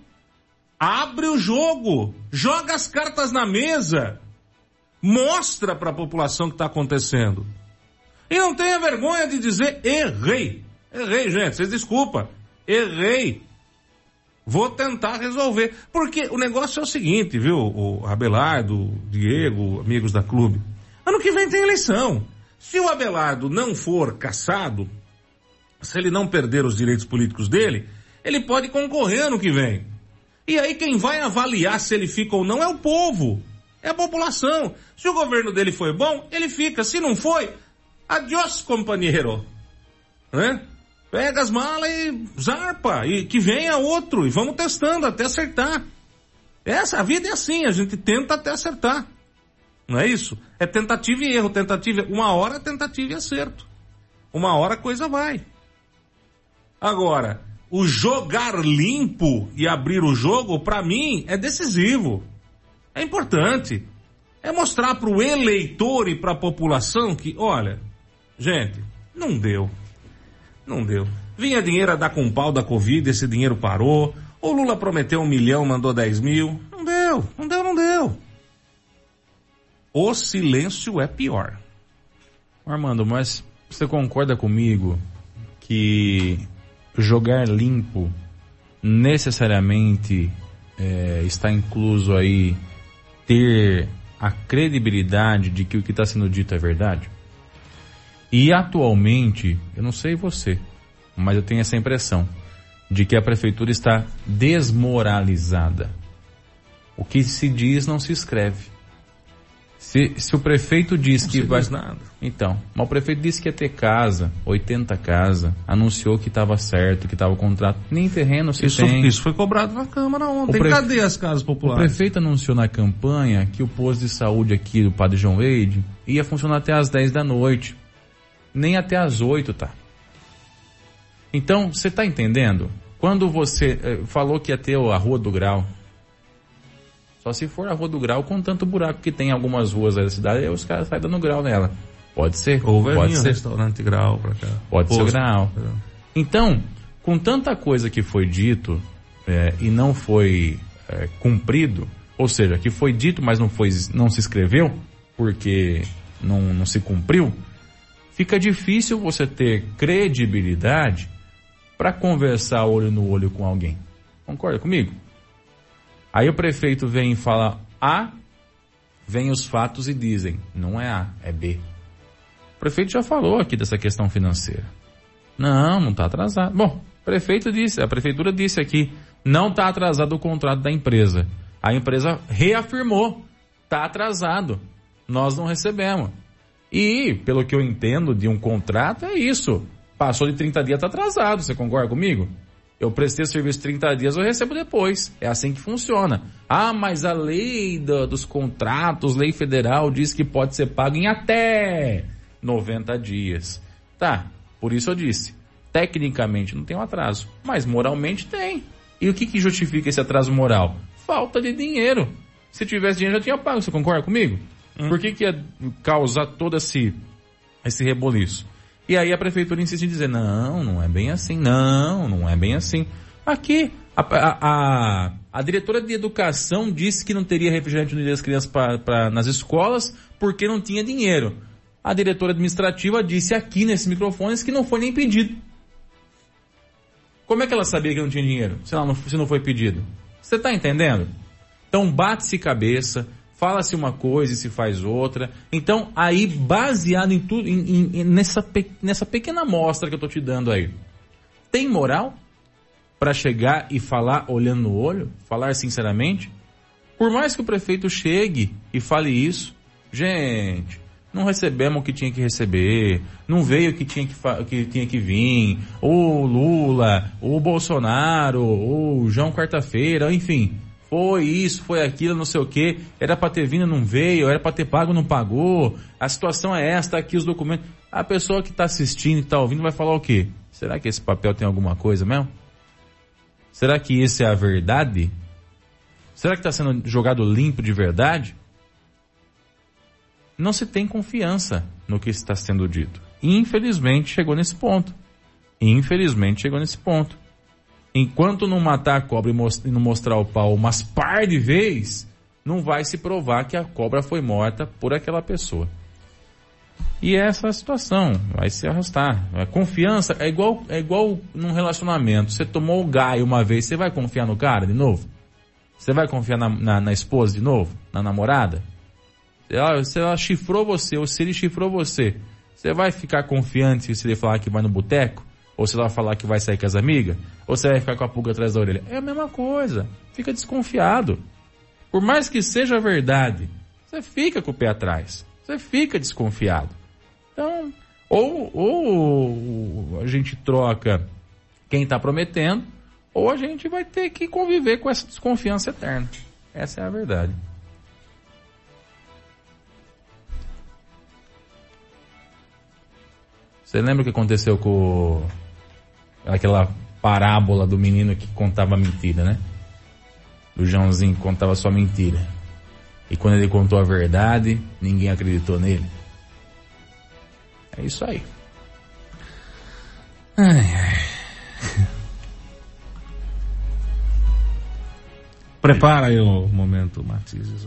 S3: Abre o jogo, joga as cartas na mesa, mostra para a população o que está acontecendo. E não tenha vergonha de dizer errei. Errei, gente, vocês desculpa. Errei. Vou tentar resolver. Porque o negócio é o seguinte, viu, o Abelardo, Diego, amigos da clube. Ano que vem tem eleição. Se o Abelardo não for caçado, se ele não perder os direitos políticos dele, ele pode concorrer ano que vem. E aí quem vai avaliar se ele fica ou não é o povo, é a população. Se o governo dele foi bom, ele fica. Se não foi, adiós, companheiro. Né? Pega as malas e zarpa, e que venha outro, e vamos testando até acertar. Essa, vida é assim, a gente tenta até acertar. Não é isso? É tentativa e erro, tentativa. Uma hora é tentativa e acerto. Uma hora a coisa vai. Agora, o jogar limpo e abrir o jogo, para mim, é decisivo. É importante. É mostrar para o eleitor e para a população que, olha, gente, não deu. Não deu. Vinha dinheiro a dar com pau da Covid, esse dinheiro parou. O Lula prometeu um milhão, mandou dez mil. Não deu, não deu, não deu o silêncio é pior.
S2: Armando, mas você concorda comigo que jogar limpo necessariamente é, está incluso aí ter a credibilidade de que o que está sendo dito é verdade? E atualmente, eu não sei você, mas eu tenho essa impressão de que a prefeitura está desmoralizada. O que se diz não se escreve. Se, se o prefeito diz não que vai.
S3: nada.
S2: Então, mas o prefeito disse que ia ter casa, 80 casa, anunciou que estava certo, que estava o contrato. Nem terreno se
S3: isso,
S2: tem.
S3: Isso foi cobrado na Câmara ontem. Prefe... Cadê as casas populares?
S2: O prefeito anunciou na campanha que o posto de saúde aqui do Padre João Wade ia funcionar até as 10 da noite. Nem até as 8, tá? Então, você está entendendo? Quando você eh, falou que ia ter a Rua do Grau, só se for a Rua do Grau com tanto buraco que tem em algumas ruas da cidade, aí os caras saem dando grau nela. Pode ser.
S3: Ou vai
S2: pode
S3: ser. restaurante grau pra cá.
S2: Pode Posto. ser grau. Então, com tanta coisa que foi dito é, e não foi é, cumprido, ou seja, que foi dito, mas não foi, não se escreveu, porque não, não se cumpriu, fica difícil você ter credibilidade para conversar olho no olho com alguém. Concorda comigo? Aí o prefeito vem e fala A, vem os fatos e dizem, não é A, é B. O prefeito já falou aqui dessa questão financeira. Não, não está atrasado. Bom, prefeito disse, a prefeitura disse aqui, não está atrasado o contrato da empresa. A empresa reafirmou, está atrasado. Nós não recebemos. E, pelo que eu entendo de um contrato, é isso. Passou de 30 dias, está atrasado. Você concorda comigo? Eu prestei serviço 30 dias, eu recebo depois. É assim que funciona. Ah, mas a lei do, dos contratos, lei federal, diz que pode ser pago em até 90 dias. Tá, por isso eu disse. Tecnicamente não tem um atraso, mas moralmente tem. E o que, que justifica esse atraso moral? Falta de dinheiro. Se tivesse dinheiro, já tinha pago. Você concorda comigo? Hum. Por que, que ia causar todo esse, esse reboliço? E aí a prefeitura insiste em dizer, não, não é bem assim, não, não é bem assim. Aqui, a, a, a, A diretora de educação disse que não teria refrigerante no dia das crianças pra, pra, nas escolas porque não tinha dinheiro. A diretora administrativa disse aqui nesses microfones que não foi nem pedido. Como é que ela sabia que não tinha dinheiro se, não, se não foi pedido? Você está entendendo? Então bate-se cabeça, fala-se uma coisa e se faz outra. Então, aí, baseado em tudo, em, em, nessa, nessa pequena amostra que eu estou te dando aí, tem moral para chegar e falar olhando no olho? Falar sinceramente? Por mais que o prefeito chegue e fale isso, gente, não recebemos o que tinha que receber, não veio o que tinha que, que, tinha que vir, o Lula, o Bolsonaro, o João Quarta-feira, enfim, foi isso, foi aquilo, não sei o que, era para ter vindo, não veio, era para ter pago, não pagou, a situação é esta, aqui os documentos. A pessoa que está assistindo e está ouvindo vai falar o quê? Será que esse papel tem alguma coisa mesmo? Será que isso é a verdade? Será que está sendo jogado limpo de verdade? não se tem confiança no que está sendo dito. Infelizmente chegou nesse ponto. Infelizmente chegou nesse ponto. Enquanto não matar a cobra e não mostrar o pau umas par de vezes, não vai se provar que a cobra foi morta por aquela pessoa. E é essa a situação, vai se arrastar. A confiança é igual, é igual num relacionamento. Você tomou o gaio uma vez, você vai confiar no cara de novo? Você vai confiar na, na, na esposa de novo? Na namorada? ela, se ela chifrou você, ou se ele chifrou você, você vai ficar confiante se ele falar que vai no boteco? Ou se ela falar que vai sair com as amigas? Ou você vai ficar com a pulga atrás da orelha? É a mesma coisa. Fica desconfiado. Por mais que seja verdade, você fica com o pé atrás. Você fica desconfiado. Então, ou, ou a gente troca quem está prometendo, ou a gente vai ter que conviver com essa desconfiança eterna. Essa é a verdade. Você lembra o que aconteceu com aquela parábola do menino que contava mentira, né? Do Joãozinho que contava só mentira. E quando ele contou a verdade, ninguém acreditou nele. É isso aí. Ai, ai.
S3: Prepara aí o momento, Matizes.